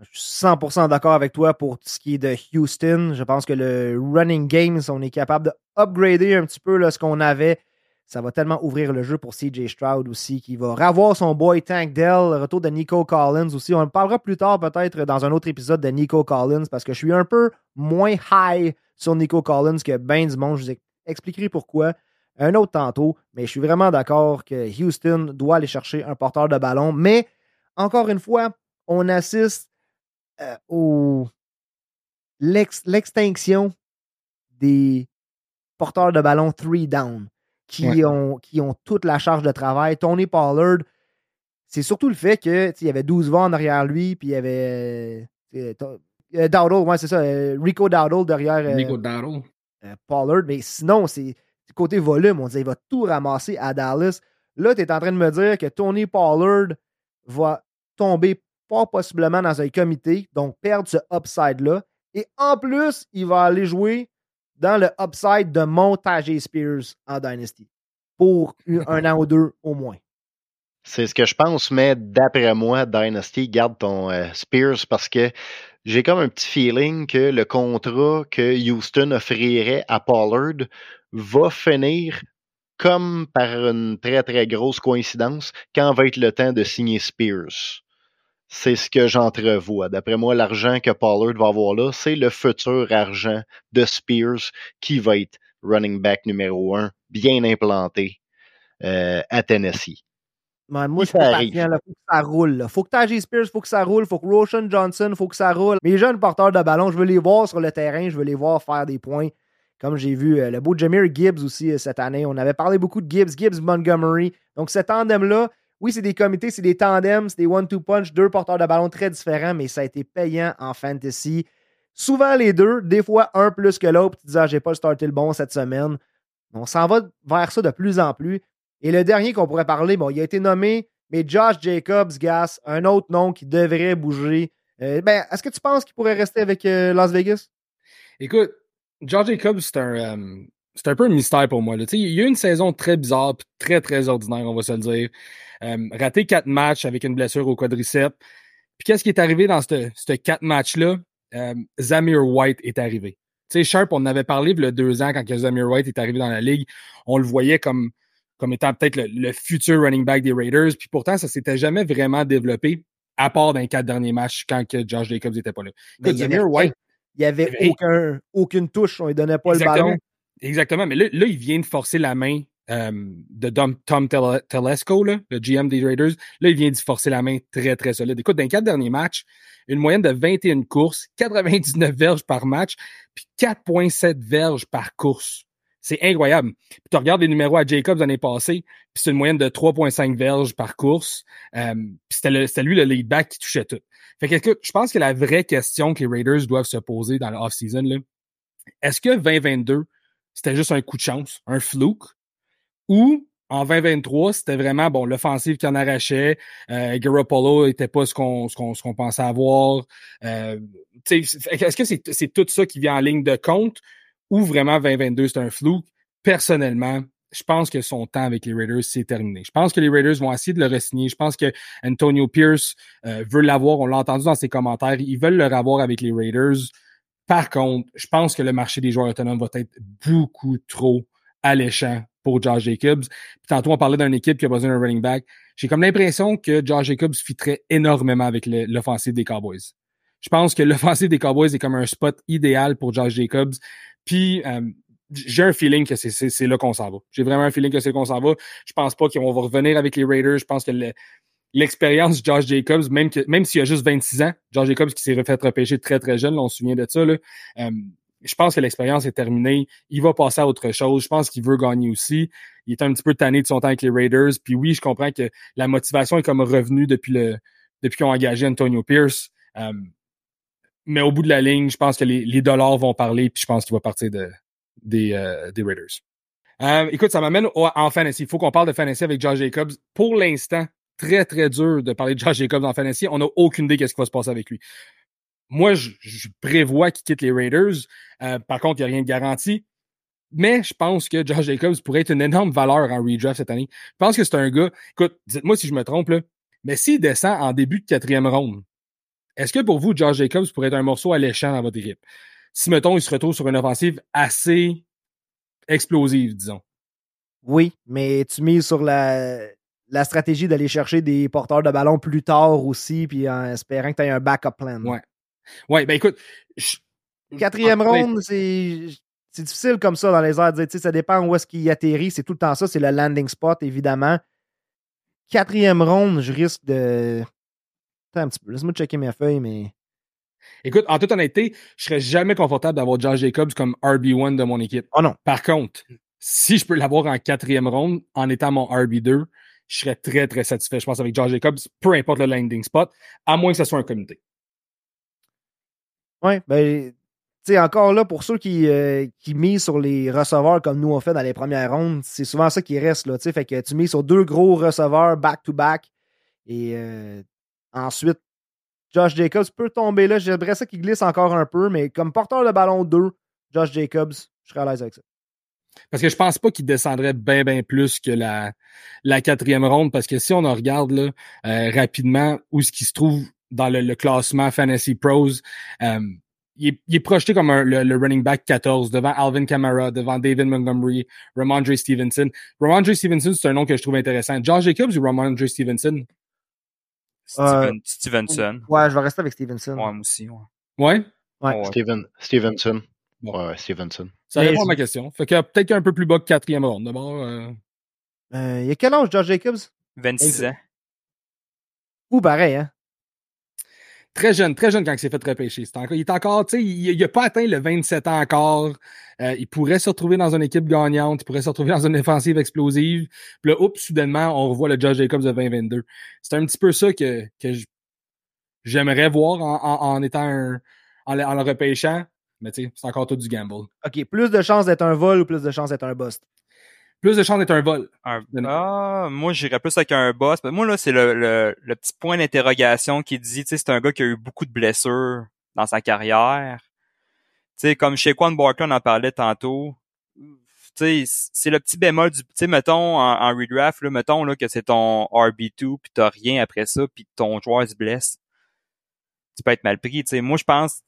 Je suis 100% d'accord avec toi pour ce qui est de Houston. Je pense que le running game, si on est capable de un petit peu ce qu'on avait, ça va tellement ouvrir le jeu pour CJ Stroud aussi, qui va revoir son boy Tank Dell, retour de Nico Collins aussi. On parlera plus tard peut-être dans un autre épisode de Nico Collins parce que je suis un peu moins high sur Nico Collins que ben du monde. Je vous expliquerai pourquoi un autre tantôt, mais je suis vraiment d'accord que Houston doit aller chercher un porteur de ballon. Mais encore une fois, on assiste euh, l'extinction des porteurs de ballon three down qui, ont, qui ont toute la charge de travail. Tony Pollard, c'est surtout le fait qu'il y avait 12 vents derrière lui, puis il y avait euh, euh, Dowdle, ouais, c'est ça, Rico Dowdle derrière Rico Dowdle. Pollard. Mais sinon, c'est côté volume, on disait il va tout ramasser à Dallas. Là, tu es en train de me dire que Tony Pollard va tomber pas possiblement dans un comité, donc perdre ce upside-là. Et en plus, il va aller jouer dans le upside de montage Spears en Dynasty pour [laughs] un an ou deux au moins. C'est ce que je pense, mais d'après moi, Dynasty, garde ton euh, Spears parce que j'ai comme un petit feeling que le contrat que Houston offrirait à Pollard va finir comme par une très très grosse coïncidence quand va être le temps de signer Spears. C'est ce que j'entrevois. D'après moi, l'argent que Pollard va avoir là, c'est le futur argent de Spears qui va être running back numéro un, bien implanté euh, à Tennessee. Moi, je suis patient. Il faut que ça roule. Il faut que Tajay Spears, il faut que ça roule. Il faut que Roshan Johnson, il faut que ça roule. Mes jeunes porteurs de ballon, je veux les voir sur le terrain. Je veux les voir faire des points. Comme j'ai vu euh, le beau Jameer Gibbs aussi euh, cette année. On avait parlé beaucoup de Gibbs, Gibbs, Montgomery. Donc, cet tandem-là, oui, c'est des comités, c'est des tandems, c'est des one-two punch, deux porteurs de ballon très différents, mais ça a été payant en fantasy. Souvent les deux, des fois un plus que l'autre. Tu dis, ah, j'ai pas starté le bon cette semaine. On s'en va vers ça de plus en plus. Et le dernier qu'on pourrait parler, bon, il a été nommé, mais Josh Jacobs, Gas, un autre nom qui devrait bouger. Euh, ben, est-ce que tu penses qu'il pourrait rester avec euh, Las Vegas? Écoute, Josh Jacobs, c'est un, euh, un peu un mystère pour moi. Là. Il y a eu une saison très bizarre, très, très ordinaire, on va se le dire. Raté quatre matchs avec une blessure au quadriceps. Puis qu'est-ce qui est arrivé dans ce quatre matchs-là? Zamir White est arrivé. Tu sais, Sharp, on avait parlé il y a deux ans quand Zamir White est arrivé dans la ligue. On le voyait comme, comme étant peut-être le, futur running back des Raiders. Puis pourtant, ça s'était jamais vraiment développé, à part dans les quatre derniers matchs quand que Josh Jacobs n'était pas là. White. Il n'y avait, aucun, aucune touche, on ne donnait pas le ballon. Exactement, mais là, là, il vient de forcer la main euh, de Tom Telesco, le GM des Raiders. Là, il vient d'y forcer la main très, très solide. Écoute, dans les quatre derniers matchs, une moyenne de 21 courses, 99 verges par match, puis 4,7 verges par course. C'est incroyable. Puis tu regardes les numéros à Jacobs l'année passée, puis c'est une moyenne de 3,5 verges par course. Euh, c'était lui le lead back qui touchait tout. Fait que je pense que la vraie question que les Raiders doivent se poser dans loff season est-ce que 2022, c'était juste un coup de chance, un fluke, ou en 2023, c'était vraiment bon l'offensive qui en arrachait. Euh, Garoppolo n'était pas ce qu'on ce qu'on pensait avoir. Euh, Est-ce que c'est tout ça qui vient en ligne de compte? Ou vraiment 2022 c'est un flou? Personnellement, je pense que son temps avec les Raiders, c'est terminé. Je pense que les Raiders vont essayer de le re-signer. Je pense que Antonio Pierce euh, veut l'avoir. On l'a entendu dans ses commentaires. Ils veulent le revoir avec les Raiders. Par contre, je pense que le marché des joueurs autonomes va être beaucoup trop alléchant pour Josh Jacobs. Puis tantôt, on parlait d'une équipe qui a besoin d'un running back. J'ai comme l'impression que Josh Jacobs fitterait énormément avec l'offensive des Cowboys. Je pense que l'offensive des Cowboys est comme un spot idéal pour Josh Jacobs. Puis euh, j'ai un feeling que c'est là qu'on s'en va. J'ai vraiment un feeling que c'est qu'on s'en va. Je pense pas qu'on va revenir avec les Raiders. Je pense que l'expérience de Josh Jacobs, même, que, même s'il a juste 26 ans, Josh Jacobs qui s'est refait repêcher très très jeune, on se souvient de ça, là, euh, je pense que l'expérience est terminée. Il va passer à autre chose. Je pense qu'il veut gagner aussi. Il est un petit peu tanné de son temps avec les Raiders. Puis oui, je comprends que la motivation est comme revenue depuis le depuis qu'ils ont engagé Antonio Pierce. Euh, mais au bout de la ligne, je pense que les, dollars vont parler. Puis je pense qu'il va partir de, des, euh, des Raiders. Euh, écoute, ça m'amène en fantasy. Il faut qu'on parle de fantasy avec Josh Jacobs. Pour l'instant, très, très dur de parler de Josh Jacobs en fantasy. On n'a aucune idée qu'est-ce qui va se passer avec lui. Moi, je, prévois qu'il quitte les Raiders. Euh, par contre, il n'y a rien de garanti. Mais je pense que Josh Jacobs pourrait être une énorme valeur en redraft cette année. Je pense que c'est un gars, écoute, dites-moi si je me trompe, là, mais s'il descend en début de quatrième ronde, est-ce que pour vous, Josh Jacobs pourrait être un morceau alléchant dans votre équipe? Si, mettons, il se retrouve sur une offensive assez explosive, disons. Oui, mais tu mises sur la, la stratégie d'aller chercher des porteurs de ballon plus tard aussi, puis en espérant que tu aies un backup plan. Ouais. Ouais, ben écoute. Quatrième ronde, c'est. C'est difficile comme ça dans les airs de dire, ça dépend où est-ce qu'il atterrit. C'est tout le temps ça, c'est le landing spot, évidemment. Quatrième ronde, je risque de. Attends un petit peu, laisse-moi checker mes feuilles, mais. Écoute, en toute honnêteté, je serais jamais confortable d'avoir Josh Jacobs comme RB1 de mon équipe. Oh non. Par contre, si je peux l'avoir en quatrième ronde en étant mon RB2, je serais très, très satisfait, je pense, avec Josh Jacobs, peu importe le landing spot, à moins que ce soit un comité. Oui, ben, tu sais, encore là, pour ceux qui, euh, qui misent sur les receveurs comme nous on fait dans les premières rondes, c'est souvent ça qui reste, là, tu sais, fait que tu mises sur deux gros receveurs back-to-back, et euh, ensuite, Josh Jacobs peut tomber là, j'aimerais ça qu'il glisse encore un peu, mais comme porteur de ballon 2, Josh Jacobs, je serais à l'aise avec ça. Parce que je pense pas qu'il descendrait bien, bien plus que la, la quatrième ronde, parce que si on en regarde euh, rapidement où ce qui se trouve dans le, classement Fantasy Pros. Euh, il, est, projeté comme le, running back 14 devant Alvin Kamara, devant David Montgomery, Ramondre Stevenson. Ramondre Stevenson, c'est un nom que je trouve intéressant. Josh Jacobs ou Ramondre Stevenson? Euh, Stevenson. Ouais, je vais rester avec Stevenson. Ouais, moi aussi. Ouais? Ouais? Steven, Stevenson. Ouais, Stevenson. Ça répond à ma question. Fait que peut-être un peu plus bas que quatrième ronde. D'abord. Euh... Euh, il y a quel âge, Josh Jacobs? 26 ans. Ou pareil, hein? Très jeune, très jeune quand il s'est fait repêcher. il est encore, tu sais, il n'a pas atteint le 27 ans encore. Euh, il pourrait se retrouver dans une équipe gagnante, il pourrait se retrouver dans une offensive explosive. Puis là, oups, soudainement, on revoit le Josh Jacobs de 2022. C'est un petit peu ça que, que j'aimerais voir en, étant un, en, le repêchant. Mais tu sais, c'est encore tout du gamble. OK, plus de chances d'être un vol ou plus de chances d'être un bust? Plus de chances d'être un vol. ah, moi, j'irais plus avec un boss. Moi, là, c'est le, le, petit point d'interrogation qui dit, tu sais, c'est un gars qui a eu beaucoup de blessures dans sa carrière. Tu sais, comme chez Quan Barker, on en parlait tantôt. Tu sais, c'est le petit bémol du, tu sais, mettons, en, en, redraft, là, mettons, là, que c'est ton RB2 puis t'as rien après ça puis ton joueur se blesse. Tu peux être mal pris, tu sais. Moi, je pense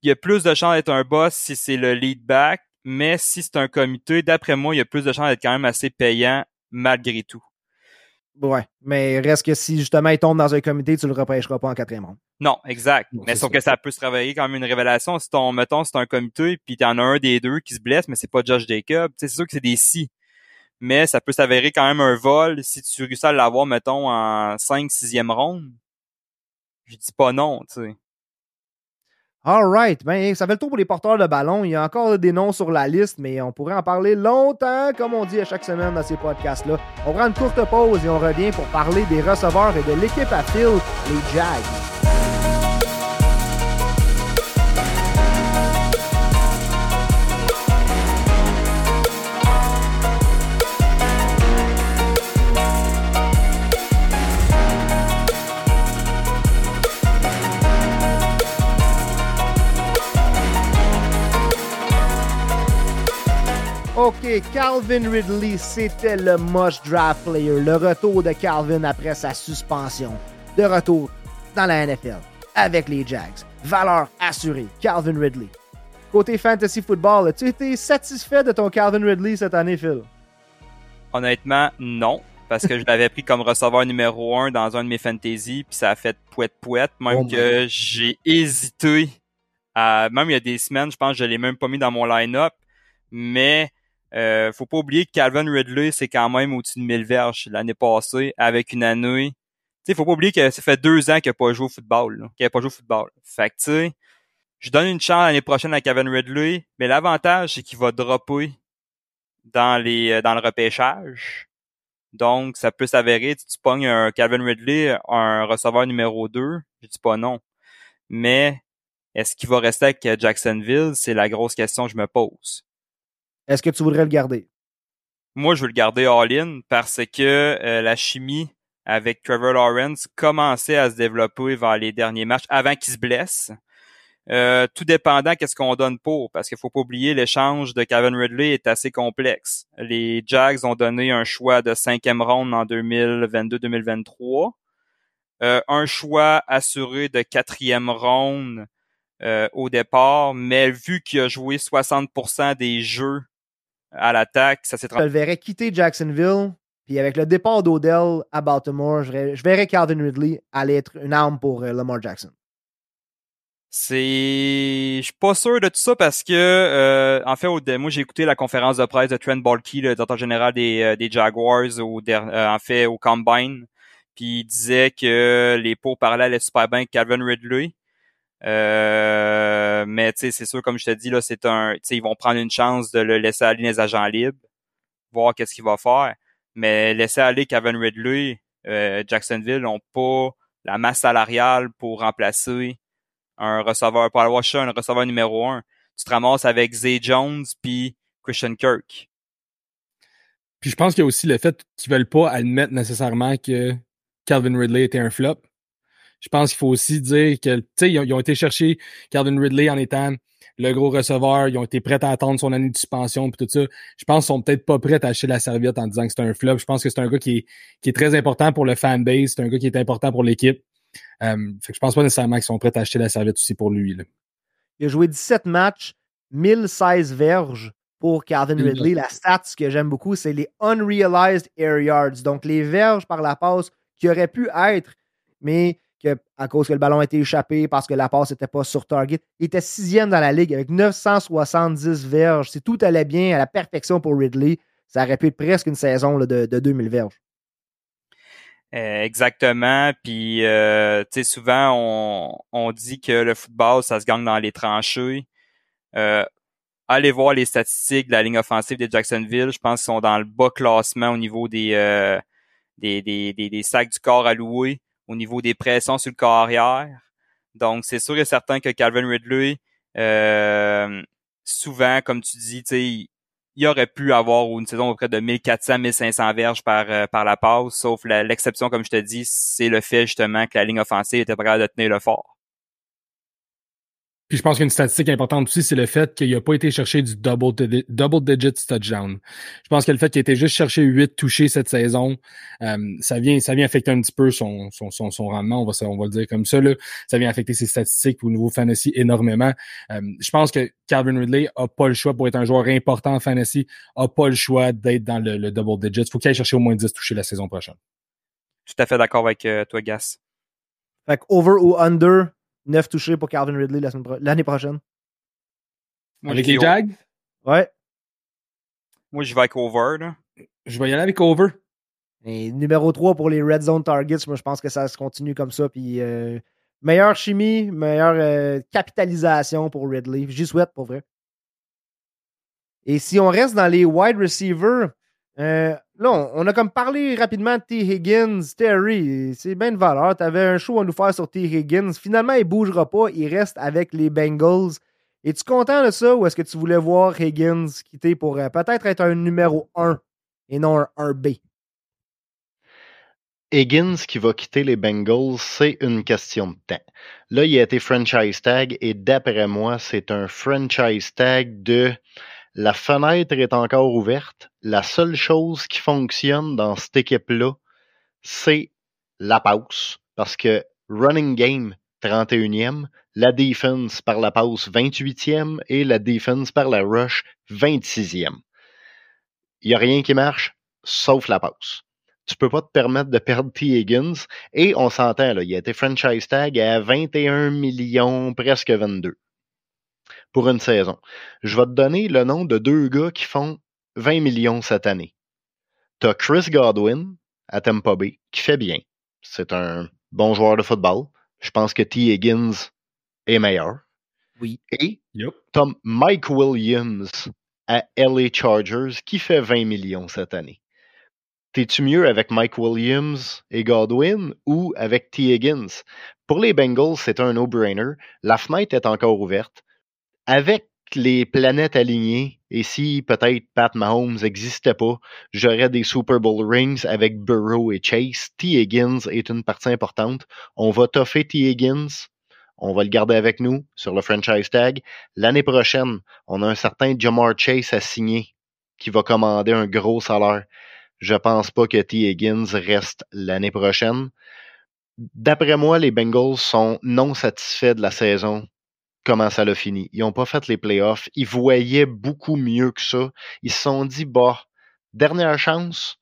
qu'il y a plus de chances d'être un boss si c'est le lead back mais si c'est un comité, d'après moi, il y a plus de chances d'être quand même assez payant malgré tout. Ouais, mais reste que si justement il tombe dans un comité, tu le repêcheras pas en quatrième ronde. Non, exact. mais sauf que ça peut se travailler comme une révélation. Si ton, mettons, c'est un comité, puis y en a un des deux qui se blesse, mais c'est pas Josh Jacob, c'est sûr que c'est des si. Mais ça peut s'avérer quand même un vol si tu réussis à l'avoir, mettons, en 5 6e ronde. Je dis pas non, tu sais. All right. Ben, ça fait le tour pour les porteurs de ballon. Il y a encore des noms sur la liste, mais on pourrait en parler longtemps, comme on dit à chaque semaine dans ces podcasts-là. On prend une courte pause et on revient pour parler des receveurs et de l'équipe à Phil, les Jags. OK, Calvin Ridley, c'était le must draft player. Le retour de Calvin après sa suspension. De retour dans la NFL avec les Jags. Valeur assurée, Calvin Ridley. Côté fantasy football, as-tu été satisfait de ton Calvin Ridley cette année, Phil? Honnêtement, non. Parce que je l'avais pris comme receveur numéro un dans un de mes fantasy, puis ça a fait pouette-pouette, même Oh que j'ai hésité. À, même il y a des semaines, je pense que je l'ai même pas mis dans mon line-up. Mais euh, faut pas oublier que Calvin Ridley, c'est quand même au-dessus de 1000 verges l'année passée, avec une année. Tu sais, faut pas oublier que ça fait deux ans qu'il n'a pas joué au football, qu'il n'a pas joué au football. Fait que, tu sais, je donne une chance l'année prochaine à Calvin Ridley, mais l'avantage, c'est qu'il va dropper dans les euh, dans le repêchage. Donc, ça peut s'avérer, si tu pognes un Calvin Ridley, un receveur numéro 2, je dis pas non. Mais est-ce qu'il va rester avec Jacksonville? C'est la grosse question que je me pose. Est-ce que tu voudrais le garder? Moi, je veux le garder all-in parce que euh, la chimie avec Trevor Lawrence commençait à se développer vers les derniers matchs avant qu'il se blesse. Euh, tout dépendant qu'est-ce qu'on donne pour, parce qu'il faut pas oublier l'échange de Calvin Ridley est assez complexe. Les Jags ont donné un choix de cinquième ronde en 2022-2023, euh, un choix assuré de quatrième ronde au départ, mais vu qu'il a joué 60% des jeux à l'attaque, ça s'est Je le verrais quitter Jacksonville, puis avec le départ d'Odell à Baltimore, je verrais, je verrais Calvin Ridley aller être une arme pour euh, Lamar Jackson. C'est, je suis pas sûr de tout ça parce que, euh, en fait, au, moi j'ai écouté la conférence de presse de Trent Baalke, le directeur général des, euh, des Jaguars, au, der- euh, en fait au combine, puis il disait que les parlaient allaient super bien avec Calvin Ridley. Euh, mais c'est sûr, comme je te dis là, c'est un, ils vont prendre une chance de le laisser aller les agents libres, voir qu'est-ce qu'il va faire. Mais laisser aller Calvin Ridley, euh, Jacksonville n'ont pas la masse salariale pour remplacer un receveur, pour avoir un receveur numéro un. Tu te ramasses avec Zay Jones puis Christian Kirk. Puis je pense qu'il y a aussi le fait qu'ils veulent pas admettre nécessairement que Calvin Ridley était un flop. Je pense qu'il faut aussi dire que, tu sais, ils, ont- ils ont été chercher Calvin Ridley en étant le gros receveur. Ils ont été prêts à attendre son année de suspension puis tout ça. Je pense qu'ils sont peut-être pas prêts à acheter la serviette en disant que c'est un flop. Je pense que c'est un gars qui est, qui est très important pour le fanbase. C'est un gars qui est important pour l'équipe. Euh, fait que je pense pas nécessairement qu'ils sont prêts à acheter la serviette aussi pour lui. Là. Il a joué 17 matchs, 1016 verges pour Calvin Ridley. La stat que j'aime beaucoup, c'est les unrealized air yards. Donc, les verges par la passe qui auraient pu être, mais à cause que le ballon a été échappé, parce que la passe n'était pas sur target, il était sixième dans la ligue avec 970 verges. Si tout allait bien à la perfection pour Ridley, ça aurait pu être presque une saison de, de 2000 verges. Euh, exactement. Puis, euh, tu sais, souvent, on, on dit que le football, ça se gagne dans les tranchées. Euh, allez voir les statistiques de la ligne offensive de Jacksonville. Je pense qu'ils sont dans le bas classement au niveau des, des, des, des, des sacs du corps alloués, au niveau des pressions sur le corps arrière. Donc, c'est sûr et certain que Calvin Ridley, euh, souvent, comme tu dis, il aurait pu avoir une saison auprès de 1400-1500 verges par, euh, par la passe, sauf l'exception, comme je te dis, c'est le fait justement que la ligne offensive était capable de tenir le fort. Puis je pense qu'une statistique importante aussi, c'est le fait qu'il n'a pas été chercher du double, di- double digit touchdown. Je pense que le fait qu'il ait été juste chercher 8 touchés cette saison, euh, ça vient ça vient affecter un petit peu son, son, son, son rendement, on va, se- on va le dire comme ça. Là. Ça vient affecter ses statistiques au niveau fantasy énormément. Euh, je pense que Calvin Ridley a pas le choix pour être un joueur important en fantasy, a pas le choix d'être dans le, le double digit. Il faut qu'il aille chercher au moins 10 touchés la saison prochaine. Tout à fait d'accord avec euh, toi, Gas. Fait que over ou under, 9 touchés pour Calvin Ridley la semaine pro- l'année prochaine. Moi, Avec les Jags, Ouais. Moi, je vais avec over, là. je vais y aller avec over. Et numéro 3 pour les red zone targets, moi je pense que ça se continue comme ça. Puis euh, Meilleure chimie, meilleure euh, capitalisation pour Ridley. J'y souhaite pour vrai. Et si on reste dans les wide receivers, euh, là, on, a comme parlé rapidement de T. Higgins, Terry. C'est bien de valeur. Tu un show à nous faire sur T. Higgins. Finalement, il bougera pas. Il reste avec les Bengals. Es-tu content de ça ou est-ce que tu voulais voir Higgins quitter pour euh, peut-être être un numéro 1 et non un 1B? Higgins qui va quitter les Bengals, c'est une question de temps. Là, il a été franchise tag et d'après moi, c'est un franchise tag de la fenêtre est encore ouverte. La seule chose qui fonctionne dans cette équipe-là, c'est la pause. Parce que running game 31e, la defense par la pause 28e et la defense par la rush 26e. Il n'y a rien qui marche sauf la pause. Tu peux pas te permettre de perdre T. Higgins. Et on s'entend, là, il a été franchise tag à 21 millions, presque 22 pour une saison. Je vais te donner le nom de deux gars qui font 20 millions cette année. Tu as Chris Godwin à Tampa Bay qui fait bien. C'est un bon joueur de football. Je pense que T. Higgins est meilleur. Oui. Et tu as Mike Williams à LA Chargers qui fait 20 millions cette année. T'es-tu mieux avec Mike Williams et Godwin ou avec T. Higgins? Pour les Bengals, c'est un no-brainer. La fenêtre est encore ouverte avec les planètes alignées, et si peut-être Pat Mahomes n'existait pas, j'aurais des Super Bowl rings avec Burrow et Chase. T. Higgins est une partie importante. On va toffer T. Higgins. On va le garder avec nous sur le franchise tag. L'année prochaine, on a un certain Jamar Chase à signer qui va commander un gros salaire. Je pense pas que T. Higgins reste l'année prochaine. D'après moi, les Bengals sont non satisfaits de la saison comment ça l'a fini. Ils n'ont pas fait les playoffs. Ils voyaient beaucoup mieux que ça. Ils se sont dit, bah, dernière chance,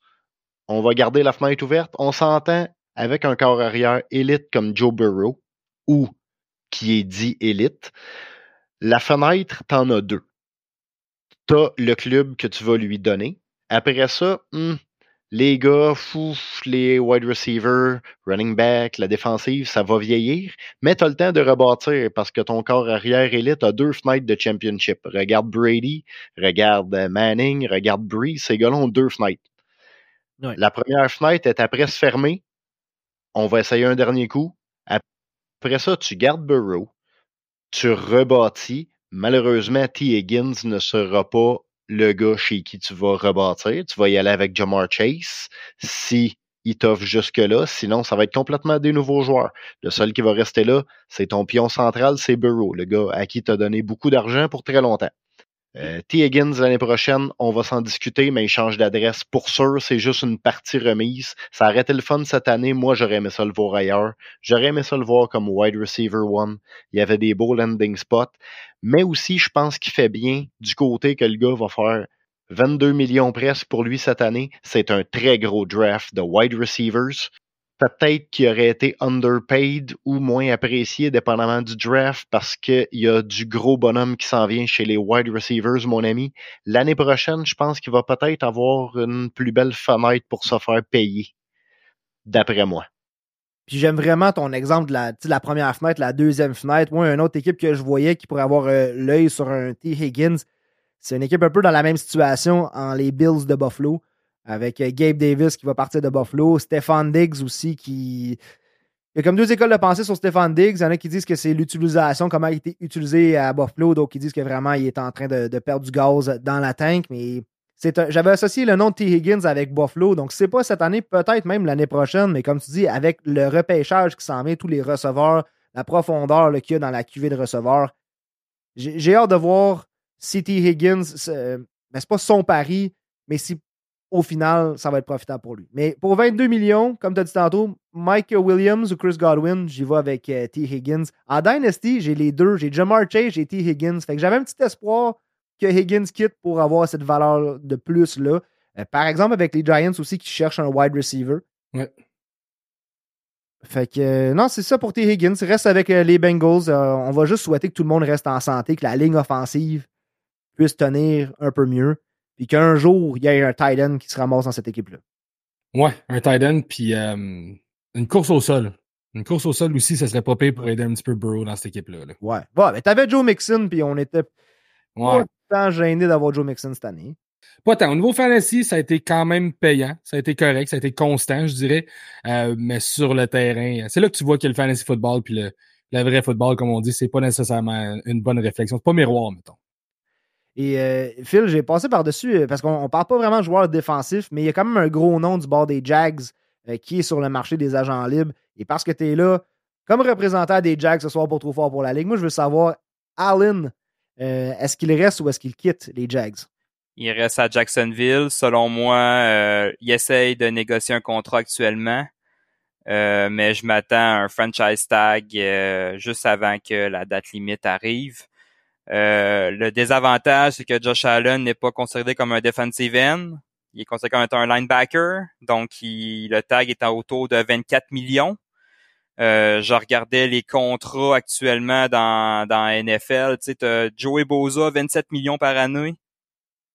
on va garder la fenêtre ouverte. On s'entend avec un corps arrière élite comme Joe Burrow, ou qui est dit élite. La fenêtre, t'en as deux. T'as le club que tu vas lui donner. Après ça, hmm, les gars, fou, les wide receivers, running back, la défensive, ça va vieillir, mais tu as le temps de rebâtir parce que ton corps arrière élite a deux fenêtres de championship. Regarde Brady, regarde Manning, regarde Breeze, ces gars-là ont deux fenêtres. La première fenêtre est après se fermer. On va essayer un dernier coup. Après ça, tu gardes Burrow, tu rebâtis. Malheureusement, T. Higgins ne sera pas le gars chez qui tu vas rebâtir. Tu vas y aller avec Jamar Chase si il t'offre jusque-là. Sinon, ça va être complètement des nouveaux joueurs. Le seul qui va rester là, c'est ton pion central, c'est Burrow, le gars à qui tu as donné beaucoup d'argent pour très longtemps. Euh, T. Higgins l'année prochaine, on va s'en discuter, mais il change d'adresse. Pour sûr, c'est juste une partie remise. Ça a arrêté le fun cette année. Moi, j'aurais aimé ça le voir ailleurs. J'aurais aimé ça le voir comme wide receiver one. Il y avait des beaux landing spots. Mais aussi, je pense qu'il fait bien du côté que le gars va faire 22 millions presque pour lui cette année. C'est un très gros draft de wide receivers peut-être qu'il aurait été underpaid ou moins apprécié dépendamment du draft parce qu'il y a du gros bonhomme qui s'en vient chez les wide receivers, mon ami. L'année prochaine, je pense qu'il va peut-être avoir une plus belle fenêtre pour se faire payer, d'après moi. Puis j'aime vraiment ton exemple de la, première fenêtre, la deuxième fenêtre. Moi, une autre équipe que je voyais qui pourrait avoir euh, l'œil sur un T. Higgins, c'est une équipe un peu dans la même situation en les Bills de Buffalo avec euh, Gabe Davis qui va partir de Buffalo, Stefan Diggs aussi qui. Il y a comme deux écoles de pensée sur Stefan Diggs. Il y en a qui disent que c'est l'utilisation, comment il a été utilisé à Buffalo, d'autres qui disent que vraiment il est en train de, perdre du gaz dans la tank. Mais j'avais associé le nom de T. Higgins avec Buffalo, donc c'est pas cette année, peut-être même l'année prochaine, mais comme tu dis, avec le repêchage qui s'en vient, tous les receveurs, la profondeur qu'il y a dans la cuvée de receveurs, j'ai hâte de voir si T. Higgins, ben, c'est pas son pari, mais si au final, ça va être profitable pour lui. Mais pour 22 millions, comme tu as dit tantôt, Mike Williams ou Chris Godwin, j'y vais avec euh, T. Higgins. En Dynasty, j'ai les deux. J'ai Jamar Chase, j'ai T. Higgins. Fait que j'avais un petit espoir que Higgins quitte pour avoir cette valeur de plus-là. Euh, par exemple, avec les Giants aussi qui cherchent un wide receiver. Ouais. Fait que, euh, non, c'est ça pour T. Higgins. Reste avec les Bengals. on va juste souhaiter que tout le monde reste en santé, que la ligne offensive puisse tenir un peu mieux puis qu'un jour, il y ait un tight end qui se ramasse dans cette équipe-là. Ouais, un tight end, puis euh, une course au sol. Une course au sol aussi, ça serait pas pire pour aider un petit peu Burrow dans cette équipe-là. Ouais. Bon, mais t'avais Joe Mixon, puis on était Ouais. pas tant gêné d'avoir Joe Mixon cette année. Pas tant. Au niveau fantasy, ça a été quand même payant. Ça a été correct. Ça a été constant, je dirais. Euh, mais sur le terrain, c'est là que tu vois que le fantasy football puis le, le vrai football, comme on dit, c'est pas nécessairement une bonne réflexion. C'est pas miroir, mettons. Et euh, Phil, j'ai passé par-dessus euh, parce qu'on on parle pas vraiment de joueurs défensifs, mais il y a quand même un gros nom du bord des Jags euh, qui est sur le marché des agents libres. Et parce que tu es là comme représentant des Jags ce soir pour trop fort pour la Ligue, moi je veux savoir, Allen, est-ce qu'il reste ou est-ce qu'il quitte les Jags? Il reste à Jacksonville. Selon moi, il essaye de négocier un contrat actuellement. Mais je m'attends à un franchise tag juste avant que la date limite arrive. Euh, le désavantage, c'est que Josh Allen n'est pas considéré comme un defensive end. Il est considéré comme un linebacker. Donc, il- le tag est autour de 24 millions. Euh, je regardais les contrats actuellement dans, dans NFL. Tu sais, Joey Boza, 27 millions par année.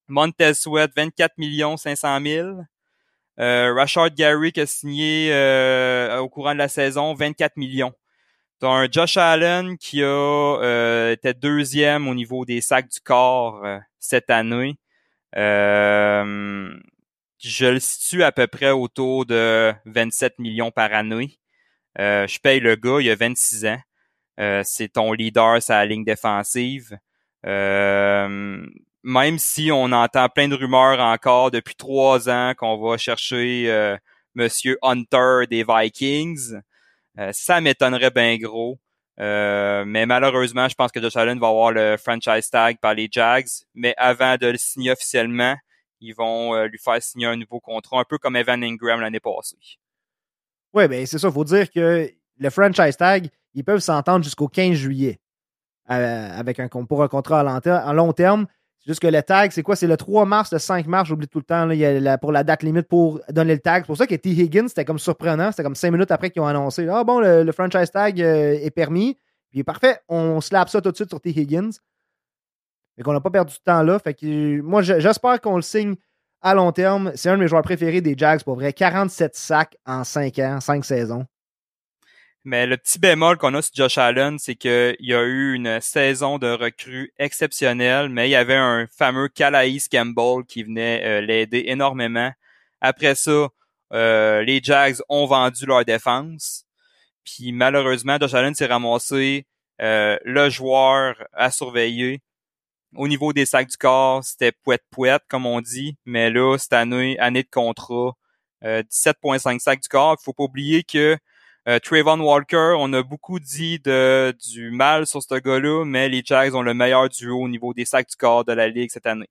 Montez Sweat, 24 millions 500 000. Euh, Rashard Gary qui a signé euh, au courant de la saison 24 millions. T'as un Josh Allen qui a euh, deuxième au niveau des sacs du corps euh, cette année. Euh, je le situe à peu près autour de 27 millions par année. Euh, je paye le gars, il a 26 ans. C'est ton leader la ligne défensive. Même si on entend plein de rumeurs encore depuis trois ans qu'on va chercher Monsieur Hunter des Vikings, ça m'étonnerait bien gros. Euh, mais malheureusement, je pense que Josh Allen va avoir le franchise tag par les Jags. Mais avant de le signer officiellement, ils vont euh, lui faire signer un nouveau contrat, un peu comme Evan Ingram l'année passée. Oui, ben c'est ça. Il faut dire que le franchise tag, ils peuvent s'entendre jusqu'au 15 juillet euh, avec un, pour un contrat à long terme. Juste que le tag, c'est quoi? C'est le 3 mars, le 5 mars, j'oublie tout le temps, là, pour la date limite pour donner le tag. C'est pour ça que T. Higgins, c'était comme surprenant. C'était comme 5 minutes après qu'ils ont annoncé Ah bon, le, franchise tag euh, est permis. Puis parfait, on slap ça tout de suite sur T. Higgins. Fait qu'on n'a pas perdu de temps là. Fait que moi, je- j'espère qu'on le signe à long terme. C'est un de mes joueurs préférés des Jags, pour vrai. 47 sacs en 5 ans, 5 saisons. Mais le petit bémol qu'on a sur Josh Allen, c'est qu'il y a eu une saison de recrues exceptionnelle, mais il y avait un fameux Calais Campbell qui venait euh, l'aider énormément. Après ça, euh, les Jags ont vendu leur défense. Puis malheureusement, Josh Allen s'est ramassé euh, le joueur à surveiller. Au niveau des sacs du corps, c'était pouette-pouette, comme on dit. Mais là, cette année, année de contrat, euh, 17,5 sacs du corps. Il faut pas oublier que euh, Trayvon Walker, on a beaucoup dit de, du mal sur ce gars-là, mais les Jags ont le meilleur duo au niveau des sacs du corps de la Ligue cette année.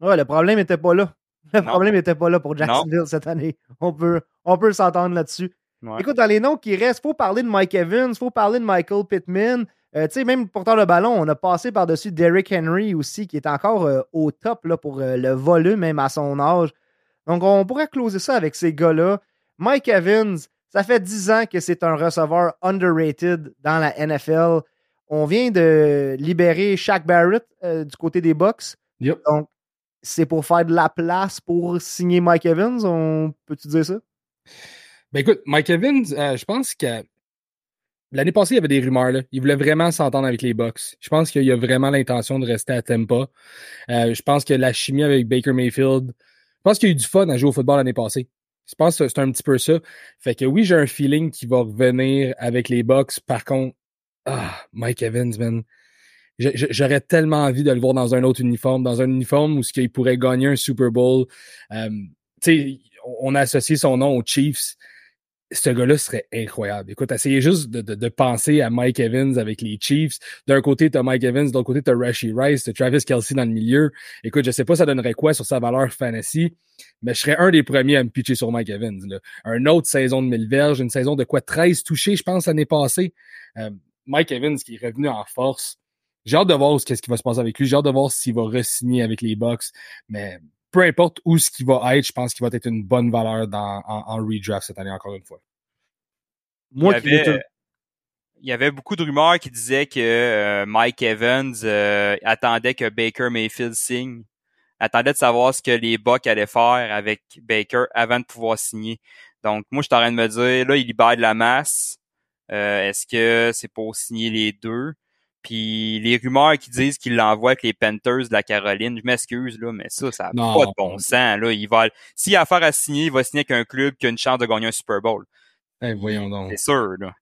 Ouais, le problème n'était pas là. [laughs] Le Non. problème n'était pas là pour Jacksonville cette année. On peut, on peut s'entendre là-dessus. Ouais. Écoute, dans les noms qui restent, il faut parler de Mike Evans, il faut parler de Michael Pittman. Euh, tu sais, même porteur de ballon, on a passé par-dessus Derrick Henry aussi, qui est encore euh, au top là, pour euh, le volume, même à son âge. Donc, on pourrait closer ça avec ces gars-là. Mike Evans, ça fait 10 ans que c'est un receveur underrated dans la NFL. On vient de libérer Shaq Barrett euh, du côté des Bucks. Yep. Donc, c'est pour faire de la place pour signer Mike Evans. On peut-tu dire ça? Ben écoute, Mike Evans, euh, je pense que l'année passée, il y avait des rumeurs. Là. Il voulait vraiment s'entendre avec les Bucks. Je pense qu'il a vraiment l'intention de rester à Tampa. Euh, je pense que la chimie avec Baker Mayfield, je pense qu'il y a eu du fun à jouer au football l'année passée. Je pense que c'est un petit peu ça. Fait que oui, j'ai un feeling qu'il va revenir avec les Bucks. Par contre, ah, Mike Evans, man. J'aurais tellement envie de le voir dans un autre uniforme, dans un uniforme où qu'il pourrait gagner un Super Bowl. Euh, tu sais, on a associé son nom aux Chiefs ce gars-là serait incroyable. Écoute, essayez juste de, de, de penser à Mike Evans avec les Chiefs. D'un côté, t'as Mike Evans, de l'autre côté, t'as Rashi Rice, t'as Travis Kelsey dans le milieu. Écoute, je sais pas ça donnerait quoi sur sa valeur fantasy, mais je serais un des premiers à me pitcher sur Mike Evans. Là. Un autre saison de 1000 verges, une saison de quoi 13 touchés, je pense, l'année passée. Euh, Mike Evans qui est revenu en force. J'ai hâte de voir ce qu'est-ce qui va se passer avec lui. J'ai hâte de voir s'il va re-signer avec les Bucks. Mais peu importe où ce qui va être, je pense qu'il va être une bonne valeur dans, en, en redraft cette année, encore une fois. Moi il, qui y avait, tout- il y avait beaucoup de rumeurs qui disaient que euh, Mike Evans euh, attendait que Baker Mayfield signe, attendait de savoir ce que les Bucks allaient faire avec Baker avant de pouvoir signer. Donc, moi, je suis en train de me dire, là, il libère de la masse. Euh, est-ce que c'est pour signer les deux? Puis les rumeurs qui disent qu'il l'envoie avec les Panthers de la Caroline, je m'excuse, là, mais ça, ça n'a pas de bon sens. Là. Il va, s'il a affaire à signer, il va signer avec un club qui a une chance de gagner un Super Bowl. Eh, voyons donc. C'est sûr, là.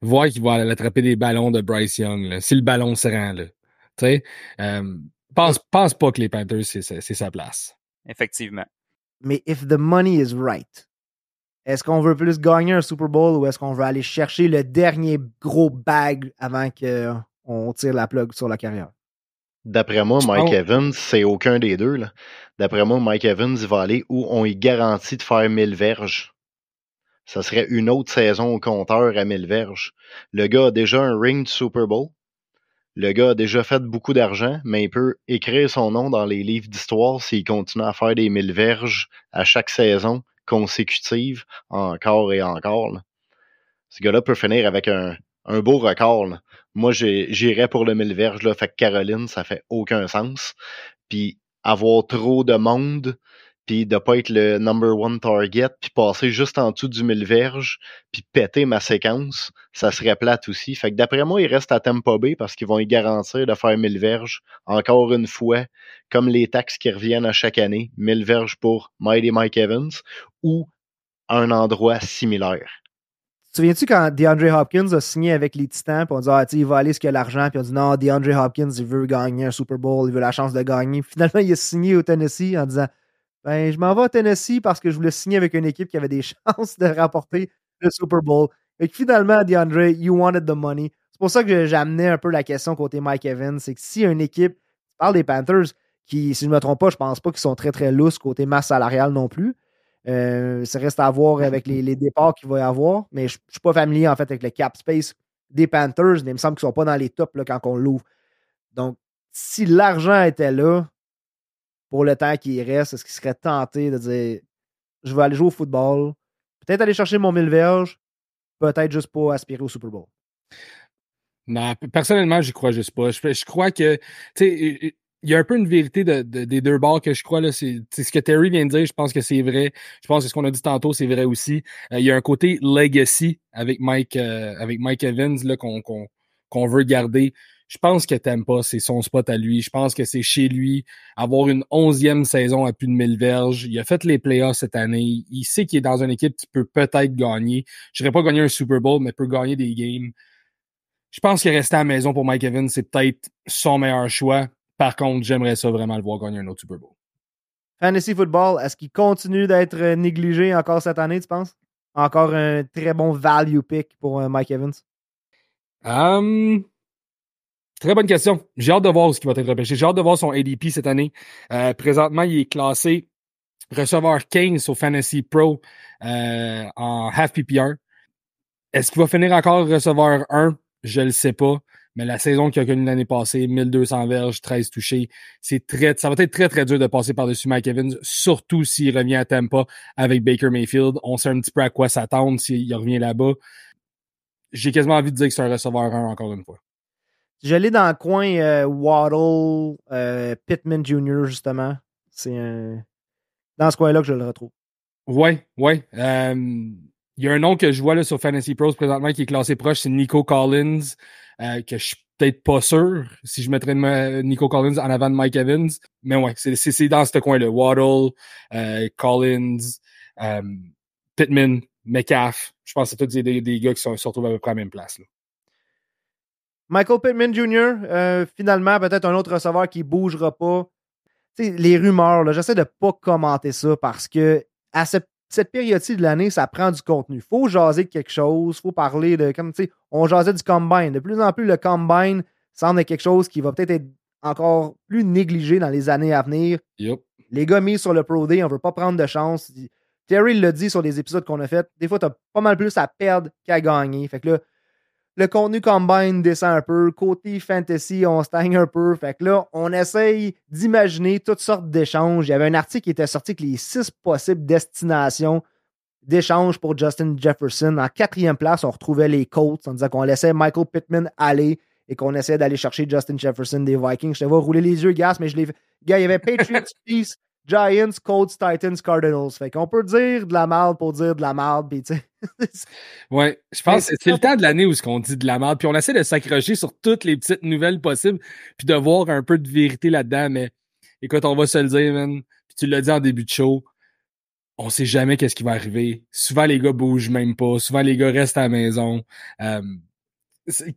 Voir qu'il va aller attraper des ballons de Bryce Young, là, si le ballon se rend, là. Tu sais, euh, pense, pense pas que les Panthers, c'est sa place. Effectivement. Mais if the money is right, est-ce qu'on veut plus gagner un Super Bowl ou est-ce qu'on veut aller chercher le dernier gros bag avant qu'on tire la plug sur la carrière? D'après moi, Mike Evans, c'est aucun des deux. D'après moi, Mike Evans va aller où on y garantit de faire 1000 verges ça serait une autre saison au compteur à 1000 verges. Le gars a déjà un ring de Super Bowl. Le gars a déjà fait beaucoup d'argent, mais il peut écrire son nom dans les livres d'histoire s'il continue à faire des 1000 verges à chaque saison consécutive, encore et encore. Ce gars-là peut finir avec un, beau record. Moi, j'irais pour le 1000 verges. Là, fait que Caroline, ça fait aucun sens. Puis avoir trop de monde, puis de pas être le number one target, puis passer juste en dessous du mille verges, puis péter ma séquence, ça serait plate aussi. Fait que d'après moi, il reste à Tampa Bay parce qu'ils vont y garantir de faire 1000 verges encore une fois, comme les taxes qui reviennent à chaque année, 1000 verges pour Mighty Mike Evans ou un endroit similaire. Souviens-tu quand DeAndre Hopkins a signé avec les Titans, puis on dit, ah, il va aller ce qu'il a l'argent, puis on dit, non, DeAndre Hopkins, il veut gagner un Super Bowl, il veut la chance de gagner. Finalement, il a signé au Tennessee en disant, ben, je m'en vais à Tennessee parce que je voulais signer avec une équipe qui avait des [laughs] chances de rapporter le Super Bowl. Et finalement, DeAndre, you wanted the money. C'est pour ça que j'amenais un peu la question côté Mike Evans. C'est que si une équipe, tu parles des Panthers, qui, si je ne me trompe pas, je pense pas qu'ils sont très, très lousses côté masse salariale non plus. Euh, ça reste à voir avec les, départs qu'il va y avoir. Mais je ne suis pas familier, en fait, avec le cap space des Panthers. Mais il me semble qu'ils ne sont pas dans les tops là, quand on l'ouvre. Donc, si l'argent était là, pour le temps qui reste, est-ce qu'il serait tenté de dire je vais aller jouer au football, peut-être aller chercher mon mille verges, peut-être juste pas aspirer au Super Bowl? Non, personnellement, j'y crois juste pas. Je, crois que, tu sais, il y a un peu une vérité des deux bords que je crois. Là, c'est, ce que Terry vient de dire, je pense que c'est vrai. Je pense que ce qu'on a dit tantôt, c'est vrai aussi. Euh, il y a un côté legacy avec Mike, euh, avec Mike Evans là, qu'on, qu'on veut garder je pense que pas, c'est son spot à lui. Je pense que c'est chez lui. Avoir une onzième saison à plus de 1000 verges. Il a fait les playoffs cette année. Il sait qu'il est dans une équipe qui peut peut-être gagner. Je dirais pas gagner un Super Bowl, mais peut gagner des games. Je pense que rester à la maison pour Mike Evans, c'est peut-être son meilleur choix. Par contre, j'aimerais ça vraiment le voir gagner un autre Super Bowl. Fantasy Football, est-ce qu'il continue d'être négligé encore cette année, tu penses? Encore un très bon value pick pour euh, Mike Evans? Um, Très bonne question. J'ai hâte de voir ce qui va être repêché. J'ai hâte de voir son ADP cette année. Euh, présentement, il est classé receveur 15 au Fantasy Pro euh, en half PPR. Est-ce qu'il va finir encore receveur 1? Je le sais pas. Mais la saison qu'il a connue l'année passée, 1200 verges, 13 touchés, c'est très, ça va être très, très dur de passer par-dessus Mike Evans, surtout s'il revient à Tampa avec Baker Mayfield. On sait un petit peu à quoi s'attendre s'il revient là-bas. J'ai quasiment envie de dire que c'est un receveur 1 encore une fois. J'allais dans le coin euh, Waddle, euh, Pittman Jr., justement. C'est dans ce coin-là que je le retrouve. Ouais, ouais. Euh, il y a un nom que je vois là, sur Fantasy Pros présentement qui est classé proche, c'est Nico Collins, que je suis peut-être pas sûr si je mettrais Nico Collins en avant de Mike Evans. Mais ouais, c'est dans ce coin-là. Waddle, Collins, Pittman, McCaff. Je pense que c'est tous des, des, gars qui sont, se retrouvent à peu près à la même place. Michael Pittman Jr., euh, finalement, peut-être un autre receveur qui bougera pas. les rumeurs, j'essaie de pas commenter ça parce que à cette, période-ci de l'année, ça prend du contenu. Il faut jaser de quelque chose, il faut parler de. Comme tu sais, on jasait du combine. De plus en plus, le combine semble être quelque chose qui va peut-être être encore plus négligé dans les années à venir. Les gars mis sur le Pro Day, on ne veut pas prendre de chance. Terry l'a dit sur les épisodes qu'on a fait. Des fois, tu as pas mal plus à perdre qu'à gagner. Fait que là, le contenu combine descend un peu. Côté fantasy, on stagne un peu. Fait que là, on essaye d'imaginer toutes sortes d'échanges. Il y avait un article qui était sorti avec les six possibles destinations d'échanges pour Justin Jefferson. En quatrième place, on retrouvait les Colts. On disait qu'on laissait Michael Pittman aller et qu'on essayait d'aller chercher Justin Jefferson des Vikings. Je te vois rouler les yeux, gars, mais je l'ai Gars, il y avait Patriots, [laughs] Chiefs, Giants, Colts, Titans, Cardinals. Fait qu'on peut dire de la merde pour dire de la merde. Puis, tu sais, [laughs] Ouais, je pense que c'est le temps de l'année où ce qu'on dit de la merde, puis on essaie de s'accrocher sur toutes les petites nouvelles possibles, puis de voir un peu de vérité là-dedans, mais écoute, on va se le dire, man, puis tu l'as dit en début de show, on sait jamais qu'est-ce qui va arriver. Souvent, les gars bougent même pas. Souvent, les gars restent à la maison. Euh,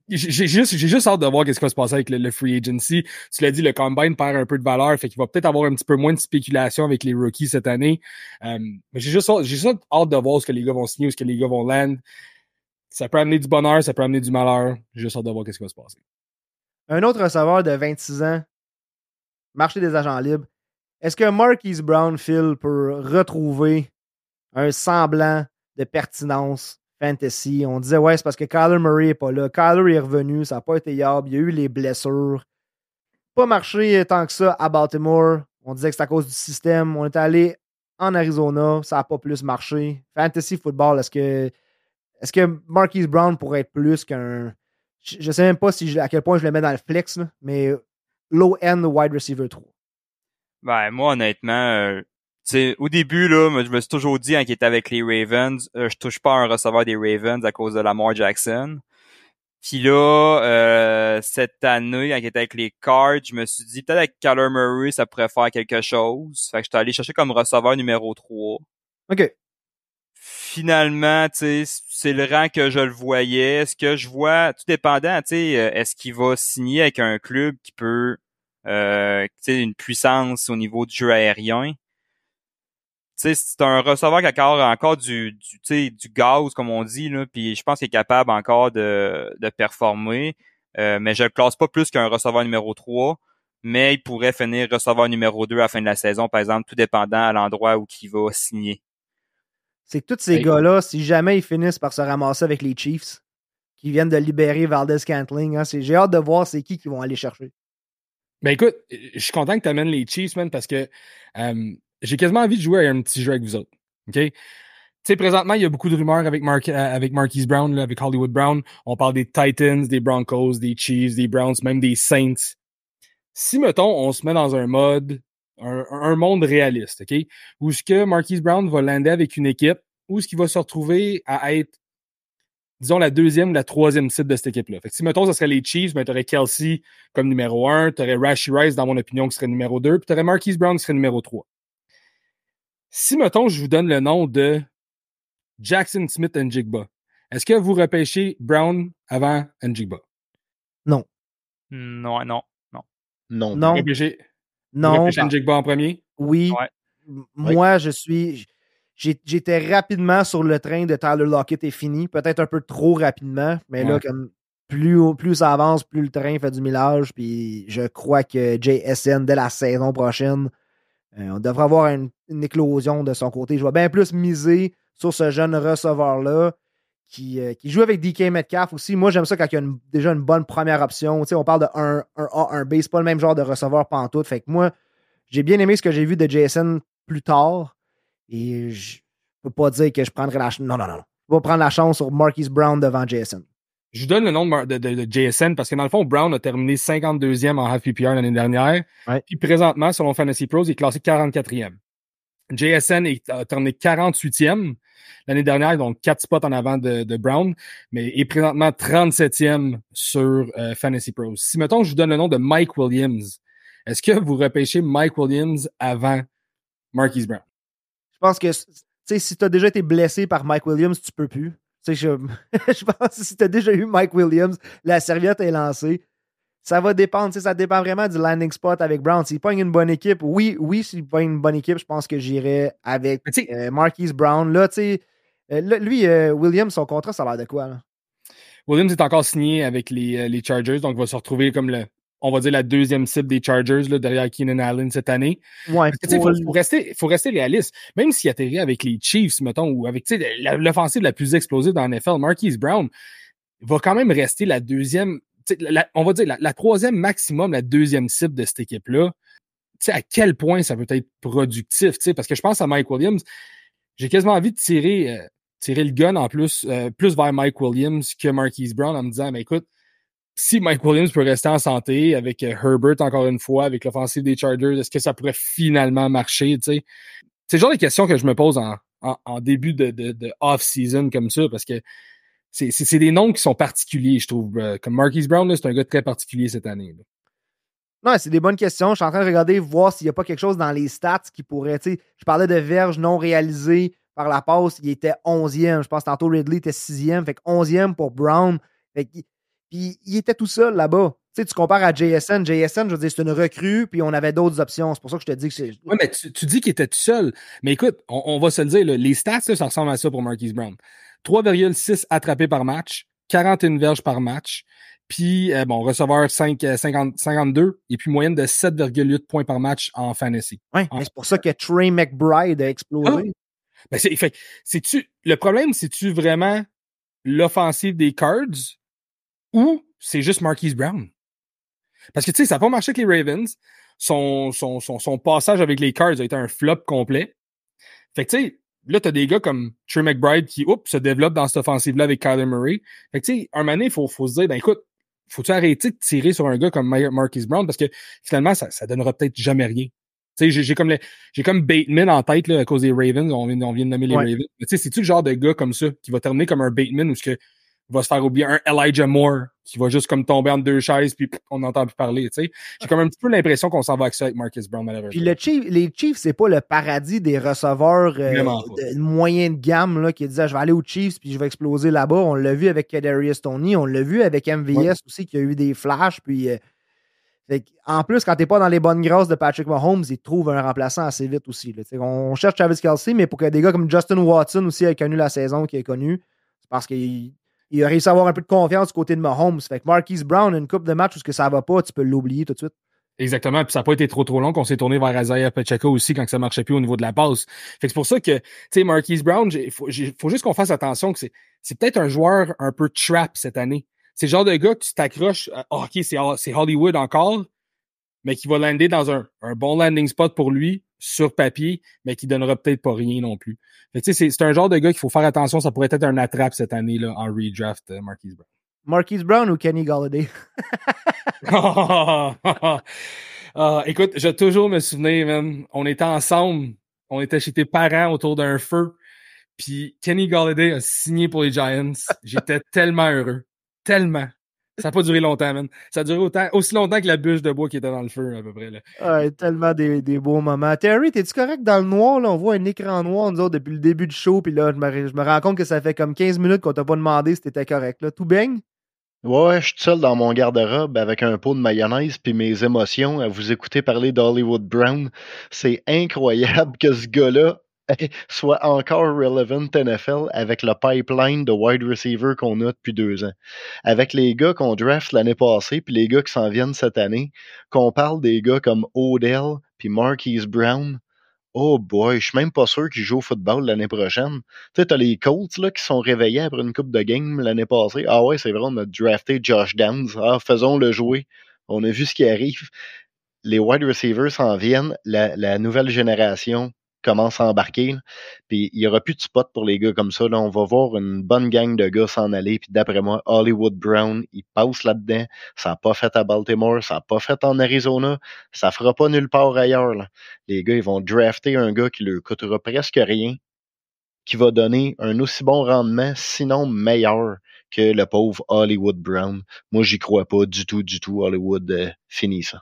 j'ai juste, j'ai juste hâte de voir qu'est-ce qui va se passer avec le, free agency. Tu l'as dit, le combine perd un peu de valeur, fait qu'il va peut-être avoir un petit peu moins de spéculation avec les rookies cette année. Euh, mais j'ai juste, j'ai juste hâte de voir ce que les gars vont signer, ce que les gars vont land. Ça peut amener du bonheur, ça peut amener du malheur. J'ai juste hâte de voir qu'est-ce qui va se passer. Un autre receveur de 26 ans, marché des agents libres. Est-ce que Marquise Brownfield peut retrouver un semblant de pertinence fantasy. On disait, ouais, c'est parce que Kyler Murray n'est pas là. Kyler est revenu, ça n'a pas été yard. Il y a eu les blessures. Pas marché tant que ça à Baltimore. On disait que c'est à cause du système. On est allé en Arizona, ça n'a pas plus marché. Fantasy football, est-ce que, est-ce que Marquise Brown pourrait être plus qu'un. Je ne sais même pas si à quel point je le mets dans le flex, mais low-end wide receiver 3. Ben, moi, honnêtement, euh, au début, là, je me suis toujours dit, hein, qu'il était avec les Ravens, euh, je touche pas à un receveur des Ravens à cause de Lamar Jackson. Puis là, euh, cette année, quand il était avec les Cards, je me suis dit, peut-être avec Kyler Murray, ça pourrait faire quelque chose. Fait que j'étais allé chercher comme receveur numéro 3. OK. Finalement, tu c'est le rang que je le voyais. Est-ce que je vois, tout dépendant, tu sais, euh, est-ce qu'il va signer avec un club qui peut, euh, tu sais, une puissance au niveau du jeu aérien? C'est un receveur qui a encore, encore du, du, du gaz, comme on dit, là, puis je pense qu'il est capable encore de, de performer. Euh, mais je le classe pas plus qu'un receveur numéro 3, mais il pourrait finir receveur numéro 2 à la fin de la saison, par exemple, tout dépendant à l'endroit où il va signer. C'est que tous ces gars-là, si jamais ils finissent par se ramasser avec les Chiefs, qui viennent de libérer Valdez Cantling, hein, j'ai hâte de voir c'est qui qui vont aller chercher. Ben écoute, je suis content que tu amènes les Chiefs, man, parce que euh, j'ai quasiment envie de jouer à un petit jeu avec vous autres. OK? Tu sais, présentement, il y a beaucoup de rumeurs avec, Mark, euh, avec Marquise Brown, avec Hollywood Brown. On parle des Titans, des Broncos, des Chiefs, des Browns, même des Saints. Si, mettons, on se met dans un mode, un, monde réaliste, OK? Où ce que Marquise Brown va lander avec une équipe, où ce qu'il va se retrouver à être, disons, la deuxième ou la troisième cible de cette équipe-là. Fait que si, mettons, ce serait les Chiefs, ben, t'aurais Kelsey comme numéro un, t'aurais Rashi Rice, dans mon opinion, qui serait numéro deux, puis t'aurais Marquise Brown qui serait numéro trois. Si, mettons, je vous donne le nom de Jackson Smith Njigba, est-ce que vous repêchez Brown avant Njigba? Non. Non, non, non. Non. Non. Vous repêchez, non. Njigba en premier? Oui. Moi, je suis. J'étais rapidement sur le train de Tyler Lockett est fini. Peut-être un peu trop rapidement, mais là, comme plus, plus ça avance, plus le train fait du millage. Puis je crois que JSN, dès la saison prochaine, euh, on devrait avoir une, éclosion de son côté. Je vais bien plus miser sur ce jeune receveur-là qui, euh, qui, joue avec DK Metcalf aussi. Moi, j'aime ça quand il y a déjà une bonne première option. on parle de 1, A, 1 B. C'est pas le même genre de receveur pantoute. Fait que moi, j'ai bien aimé ce que j'ai vu de Jason plus tard. Et je peux pas dire que je prendrais la chance. Non, non, non. Je vais prendre la chance sur Marquise Brown devant Jason. Je vous donne le nom de, de, JSN parce que dans le fond, Brown a terminé 52e en half PPR l'année dernière. Puis présentement, selon Fantasy Pros, il est classé 44e. JSN est, terminé 48e l'année dernière, donc 4 spots en avant de, de, Brown, mais est présentement 37e sur euh, Fantasy Pros. Si, mettons, je vous donne le nom de Mike Williams, est-ce que vous repêchez Mike Williams avant Marquise Brown? Je pense que si tu as déjà été blessé par Mike Williams, tu peux plus. Je, [laughs] je pense que si tu as déjà eu Mike Williams, la serviette est lancée. Ça va dépendre, ça dépend vraiment du landing spot avec Brown. S'il pogne une bonne équipe, oui, oui, s'il pogne une bonne équipe, je pense que j'irai avec euh, Marquise Brown. Là, tu sais, euh, lui, euh, Williams, son contrat, ça a l'air de quoi? Là? Williams est encore signé avec les, les Chargers, donc il va se retrouver comme le, on va dire, la deuxième cible des Chargers là, derrière Keenan Allen cette année. Ouais, il faut, rester, faut rester réaliste. Même s'il atterrit avec les Chiefs, mettons, ou avec l'offensive la plus explosive dans la NFL, Marquise Brown va quand même rester la deuxième, on va dire la, troisième maximum, la deuxième cible de cette équipe-là. À quel point ça peut être productif, parce que je pense à Mike Williams, j'ai quasiment envie de tirer, euh, tirer le gun en plus, euh, plus vers Mike Williams que Marquise Brown en me disant, mais écoute, si Mike Williams peut rester en santé avec euh, Herbert encore une fois, avec l'offensive des Chargers, est-ce que ça pourrait finalement marcher? C'est le genre de questions que je me pose en, début de, de, off-season comme ça, parce que c'est des noms qui sont particuliers, je trouve. Euh, comme Marquise Brown, c'est un gars très particulier cette année. Non, c'est des bonnes questions. Je suis en train de regarder, voir s'il n'y a pas quelque chose dans les stats qui pourrait. Je parlais de verges non réalisées par la passe. Il était 11e. Je pense tantôt Ridley était 6e. Fait que 11e pour Brown. puis il était tout seul là-bas. Tu sais, tu compares à JSN. JSN, je veux dire, c'est une recrue, puis on avait d'autres options. C'est pour ça que je te dis que c'est. Oui, mais tu, dis qu'il était tout seul. Mais écoute, on, va se le dire, les stats, ça ressemble à ça pour Marquise Brown. 3,6 attrapés par match, 41 verges par match, puis, euh, bon, receveur 5, 50, 52, et puis moyenne de 7,8 points par match en fantasy. Oui, c'est pour ça que Trey McBride a explosé. Ah! Ben c'est, fait, c'est-tu, le problème, c'est-tu vraiment l'offensive des Cards ou c'est juste Marquise Brown? Parce que, tu sais, ça n'a pas marché avec les Ravens. Son, son, son, son, passage avec les Cards a été un flop complet. Fait que, tu sais, là, t'as des gars comme Trey McBride qui, oups, se développe dans cette offensive-là avec Kyler Murray. Fait que, tu sais, un moment il faut, faut se dire, ben écoute, faut-tu arrêter de tirer sur un gars comme Marquis Brown? Parce que finalement, ça, ça donnera peut-être jamais rien. Tu sais, j'ai comme, j'ai comme Bateman en tête là, à cause des Ravens. On vient, on vient de nommer les Ravens. tu sais, c'est-tu le genre de gars comme ça qui va terminer comme un Bateman ou ce que va se faire oublier un Elijah Moore qui va juste comme tomber entre deux chaises puis on n'entend plus parler, tu sais. J'ai comme un petit peu l'impression qu'on s'en va avec ça avec Marcus Brown, malheureusement. Puis le Chief, les Chiefs, c'est pas le paradis des receveurs euh, de, moyen de gamme là, qui disaient je vais aller aux Chiefs puis je vais exploser là-bas. On l'a vu avec Kadarius Tony, on l'a vu avec MVS aussi qui a eu des flashs puis euh, en plus, quand t'es pas dans les bonnes grâces de Patrick Mahomes, il trouve un remplaçant assez vite aussi. Là. On cherche Travis Kelsey, mais pour que des gars comme Justin Watson aussi aient connu la saison qu'il a connue, c'est parce qu'il il a réussi à avoir un peu de confiance du côté de Mahomes. Fait que Marquise Brown, une coupe de match où que ça va pas, tu peux l'oublier tout de suite. Exactement. Puis ça n'a pas été trop trop long qu'on s'est tourné vers Isaiah Pacheco aussi quand ça marchait plus au niveau de la passe. Fait que c'est pour ça que, tu sais, Marquise Brown, il faut, juste qu'on fasse attention que c'est, peut-être un joueur un peu trap cette année. C'est le genre de gars que tu t'accroches, oh, ok, c'est Hollywood encore, mais qui va lander dans un, un bon landing spot pour lui, sur papier, mais qui donnera peut-être pas rien non plus. C'est un genre de gars qu'il faut faire attention, ça pourrait être un attrape cette année là, en redraft, euh, Marquise Brown. Marquise Brown ou Kenny Galladay? [laughs] Ah, écoute, je vais toujours me souvenir, man. On était ensemble, on était chez tes parents autour d'un feu, puis Kenny Galladay a signé pour les Giants. J'étais tellement heureux. Tellement. Ça n'a pas duré longtemps, man. Ça a duré autant, aussi longtemps que la bûche de bois qui était dans le feu, à peu près. Là. tellement des, des, beaux moments. Terry, t'es-tu correct dans le noir? Là? On voit un écran noir, nous autres, depuis le début du show. Puis là, je me, je me rends compte que ça fait comme 15 minutes qu'on t'a pas demandé si t'étais correct. Là. Tout baigne? Ouais, je suis seul dans mon garde-robe avec un pot de mayonnaise puis mes émotions à vous écouter parler d'Hollywood Brown. C'est incroyable que ce gars-là [laughs] soit encore relevant NFL avec le pipeline de wide receiver qu'on a depuis deux ans. Avec les gars qu'on draft l'année passée, puis les gars qui s'en viennent cette année, qu'on parle des gars comme Odell, puis Marquise Brown. Oh boy, je suis même pas sûr qu'ils jouent au football l'année prochaine. Tu sais, t'as les Colts là, qui sont réveillés après une coupe de game l'année passée. Ah ouais, c'est vrai, on a drafté Josh Downs. Ah, faisons-le jouer. On a vu ce qui arrive. Les wide receivers s'en viennent. La, la nouvelle génération commence à embarquer. Puis il n'y aura plus de spot pour les gars comme ça. Là, on va voir une bonne gang de gars s'en aller. Puis d'après moi, Hollywood Brown, il passe là-dedans. Ça n'a pas fait à Baltimore, ça n'a pas fait en Arizona. Ça fera pas nulle part ailleurs. Les gars, ils vont drafter un gars qui leur coûtera presque rien, qui va donner un aussi bon rendement, sinon meilleur que le pauvre Hollywood Brown. Moi, j'y crois pas du tout, du tout. Hollywood euh, finit ça.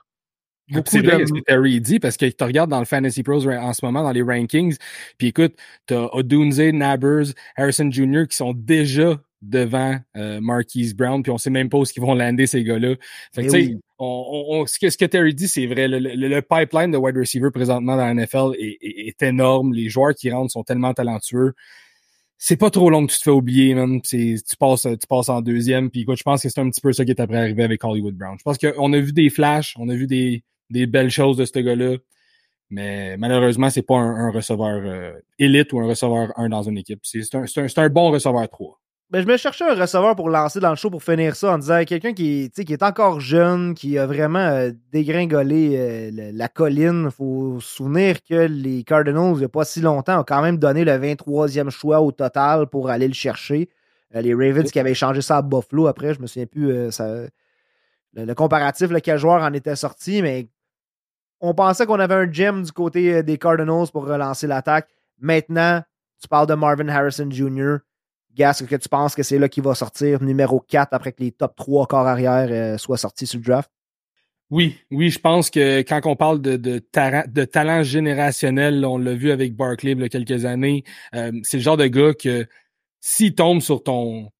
C'est vrai ce que Terry dit parce que tu regardes dans le Fantasy Pros en ce moment, dans les rankings, puis écoute, tu as Odunze, Nabbers, Harrison Jr. qui sont déjà devant euh, Marquise Brown, puis on sait même pas où ils vont lander ces gars-là. Fait que, oui. on, on, ce, que, ce que Terry dit, c'est vrai. Le, pipeline de wide receiver présentement dans la NFL est, est, énorme. Les joueurs qui rentrent sont tellement talentueux. C'est pas trop long que tu te fais oublier, man. Tu passes, tu passes en deuxième. Puis écoute, je pense que c'est un petit peu ça qui est après arrivé avec Hollywood Brown. Je pense qu'on a vu des flashs, on a vu des, des belles choses de ce gars-là. Mais malheureusement, c'est pas un, receveur euh, élite ou un receveur 1 dans une équipe. C'est un, un, bon receveur 3. Ben, je me cherchais un receveur pour lancer dans le show pour finir ça en disant quelqu'un qui, qui est encore jeune, qui a vraiment euh, dégringolé euh, la colline. Il faut se souvenir que les Cardinals, il n'y a pas si longtemps, ont quand même donné le 23e choix au total pour aller le chercher. les Ravens qui avaient changé ça à Buffalo après, je me souviens plus. ça, le, comparatif, lequel joueur en était sorti, mais on pensait qu'on avait un gem du côté euh, des Cardinals pour relancer l'attaque. Maintenant, tu parles de Marvin Harrison Jr. Gas, est-ce que tu penses que c'est là qu'il va sortir numéro 4 après que les top 3 corps arrière euh, soient sortis sur le draft? Oui, oui, je pense que quand on parle de, talent générationnel, on l'a vu avec Barkley il y a quelques années, euh, c'est le genre de gars que s'il tombe sur ton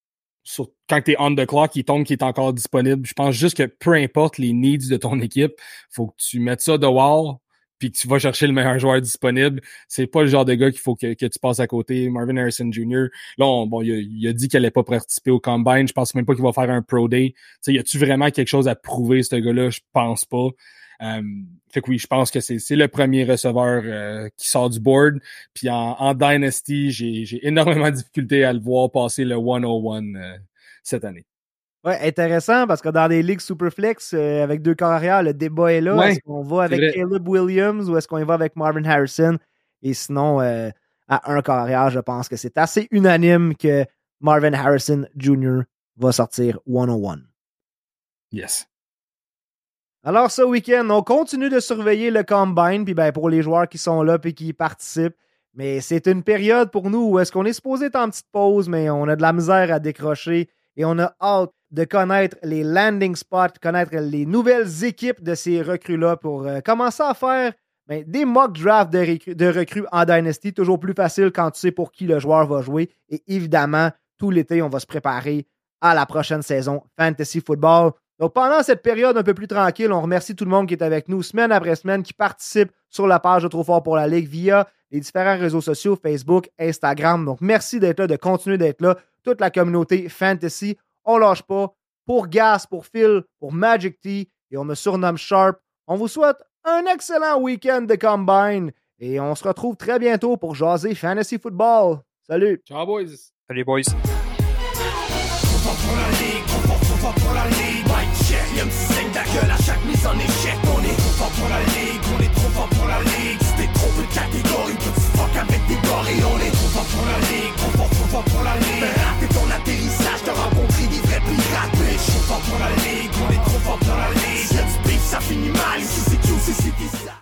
sur, quand tu es on the clock, il tombe qui est encore disponible. Je pense juste que peu importe les needs de ton équipe, faut que tu mettes ça dehors puis que tu vas chercher le meilleur joueur disponible. C'est pas le genre de gars qu'il faut que, tu passes à côté. Marvin Harrison Jr. Là, bon, il a, dit qu'il allait pas participer au combine. Je pense même pas qu'il va faire un pro day. sais, y a-tu vraiment quelque chose à prouver, ce gars-là? Je pense pas. Euh, fait que oui, je pense que c'est le premier receveur euh, qui sort du board. Puis en, en Dynasty, j'ai énormément de difficulté à le voir passer le 101 euh, cette année. Ouais, intéressant parce que dans des ligues Superflex euh, avec deux carrières, le débat est là. est-ce qu'on va avec Caleb Williams ou est-ce qu'on y va avec Marvin Harrison? Et sinon, à un carrière, je pense que c'est assez unanime que Marvin Harrison Jr. va sortir 101. Yes. Alors, ce week-end, on continue de surveiller le combine, puis ben, pour les joueurs qui sont là et qui participent. Mais c'est une période pour nous où est-ce qu'on est supposé être en petite pause, mais on a de la misère à décrocher et on a hâte de connaître les landing spots, connaître les nouvelles équipes de ces recrues-là pour euh, commencer à faire ben, des mock drafts de, de recrues en Dynasty. Toujours plus facile quand tu sais pour qui le joueur va jouer. Et évidemment, tout l'été, on va se préparer à la prochaine saison Fantasy Football. Donc, pendant cette période un peu plus tranquille, on remercie tout le monde qui est avec nous semaine après semaine, qui participe sur la page de Trop Fort pour la Ligue via les différents réseaux sociaux, Facebook, Instagram. Donc, merci d'être là, de continuer d'être là. Toute la communauté fantasy, on lâche pas. Pour Gas, pour Phil, pour Magic T, et on me surnomme Sharp. On vous souhaite un excellent week-end de Combine et on se retrouve très bientôt pour jaser Fantasy Football. Salut! Ciao, boys! Salut, boys! Gorilles On est trop fort pour la ligue, trop fort, trop fort pour la ligue. Rater ton atterrissage, t'as rencontré des vrais pirates. Mais je suis fort pour la ligue, on est trop fort pour la ligue. Si y'a du ça finit mal, ici c'est Q, c'est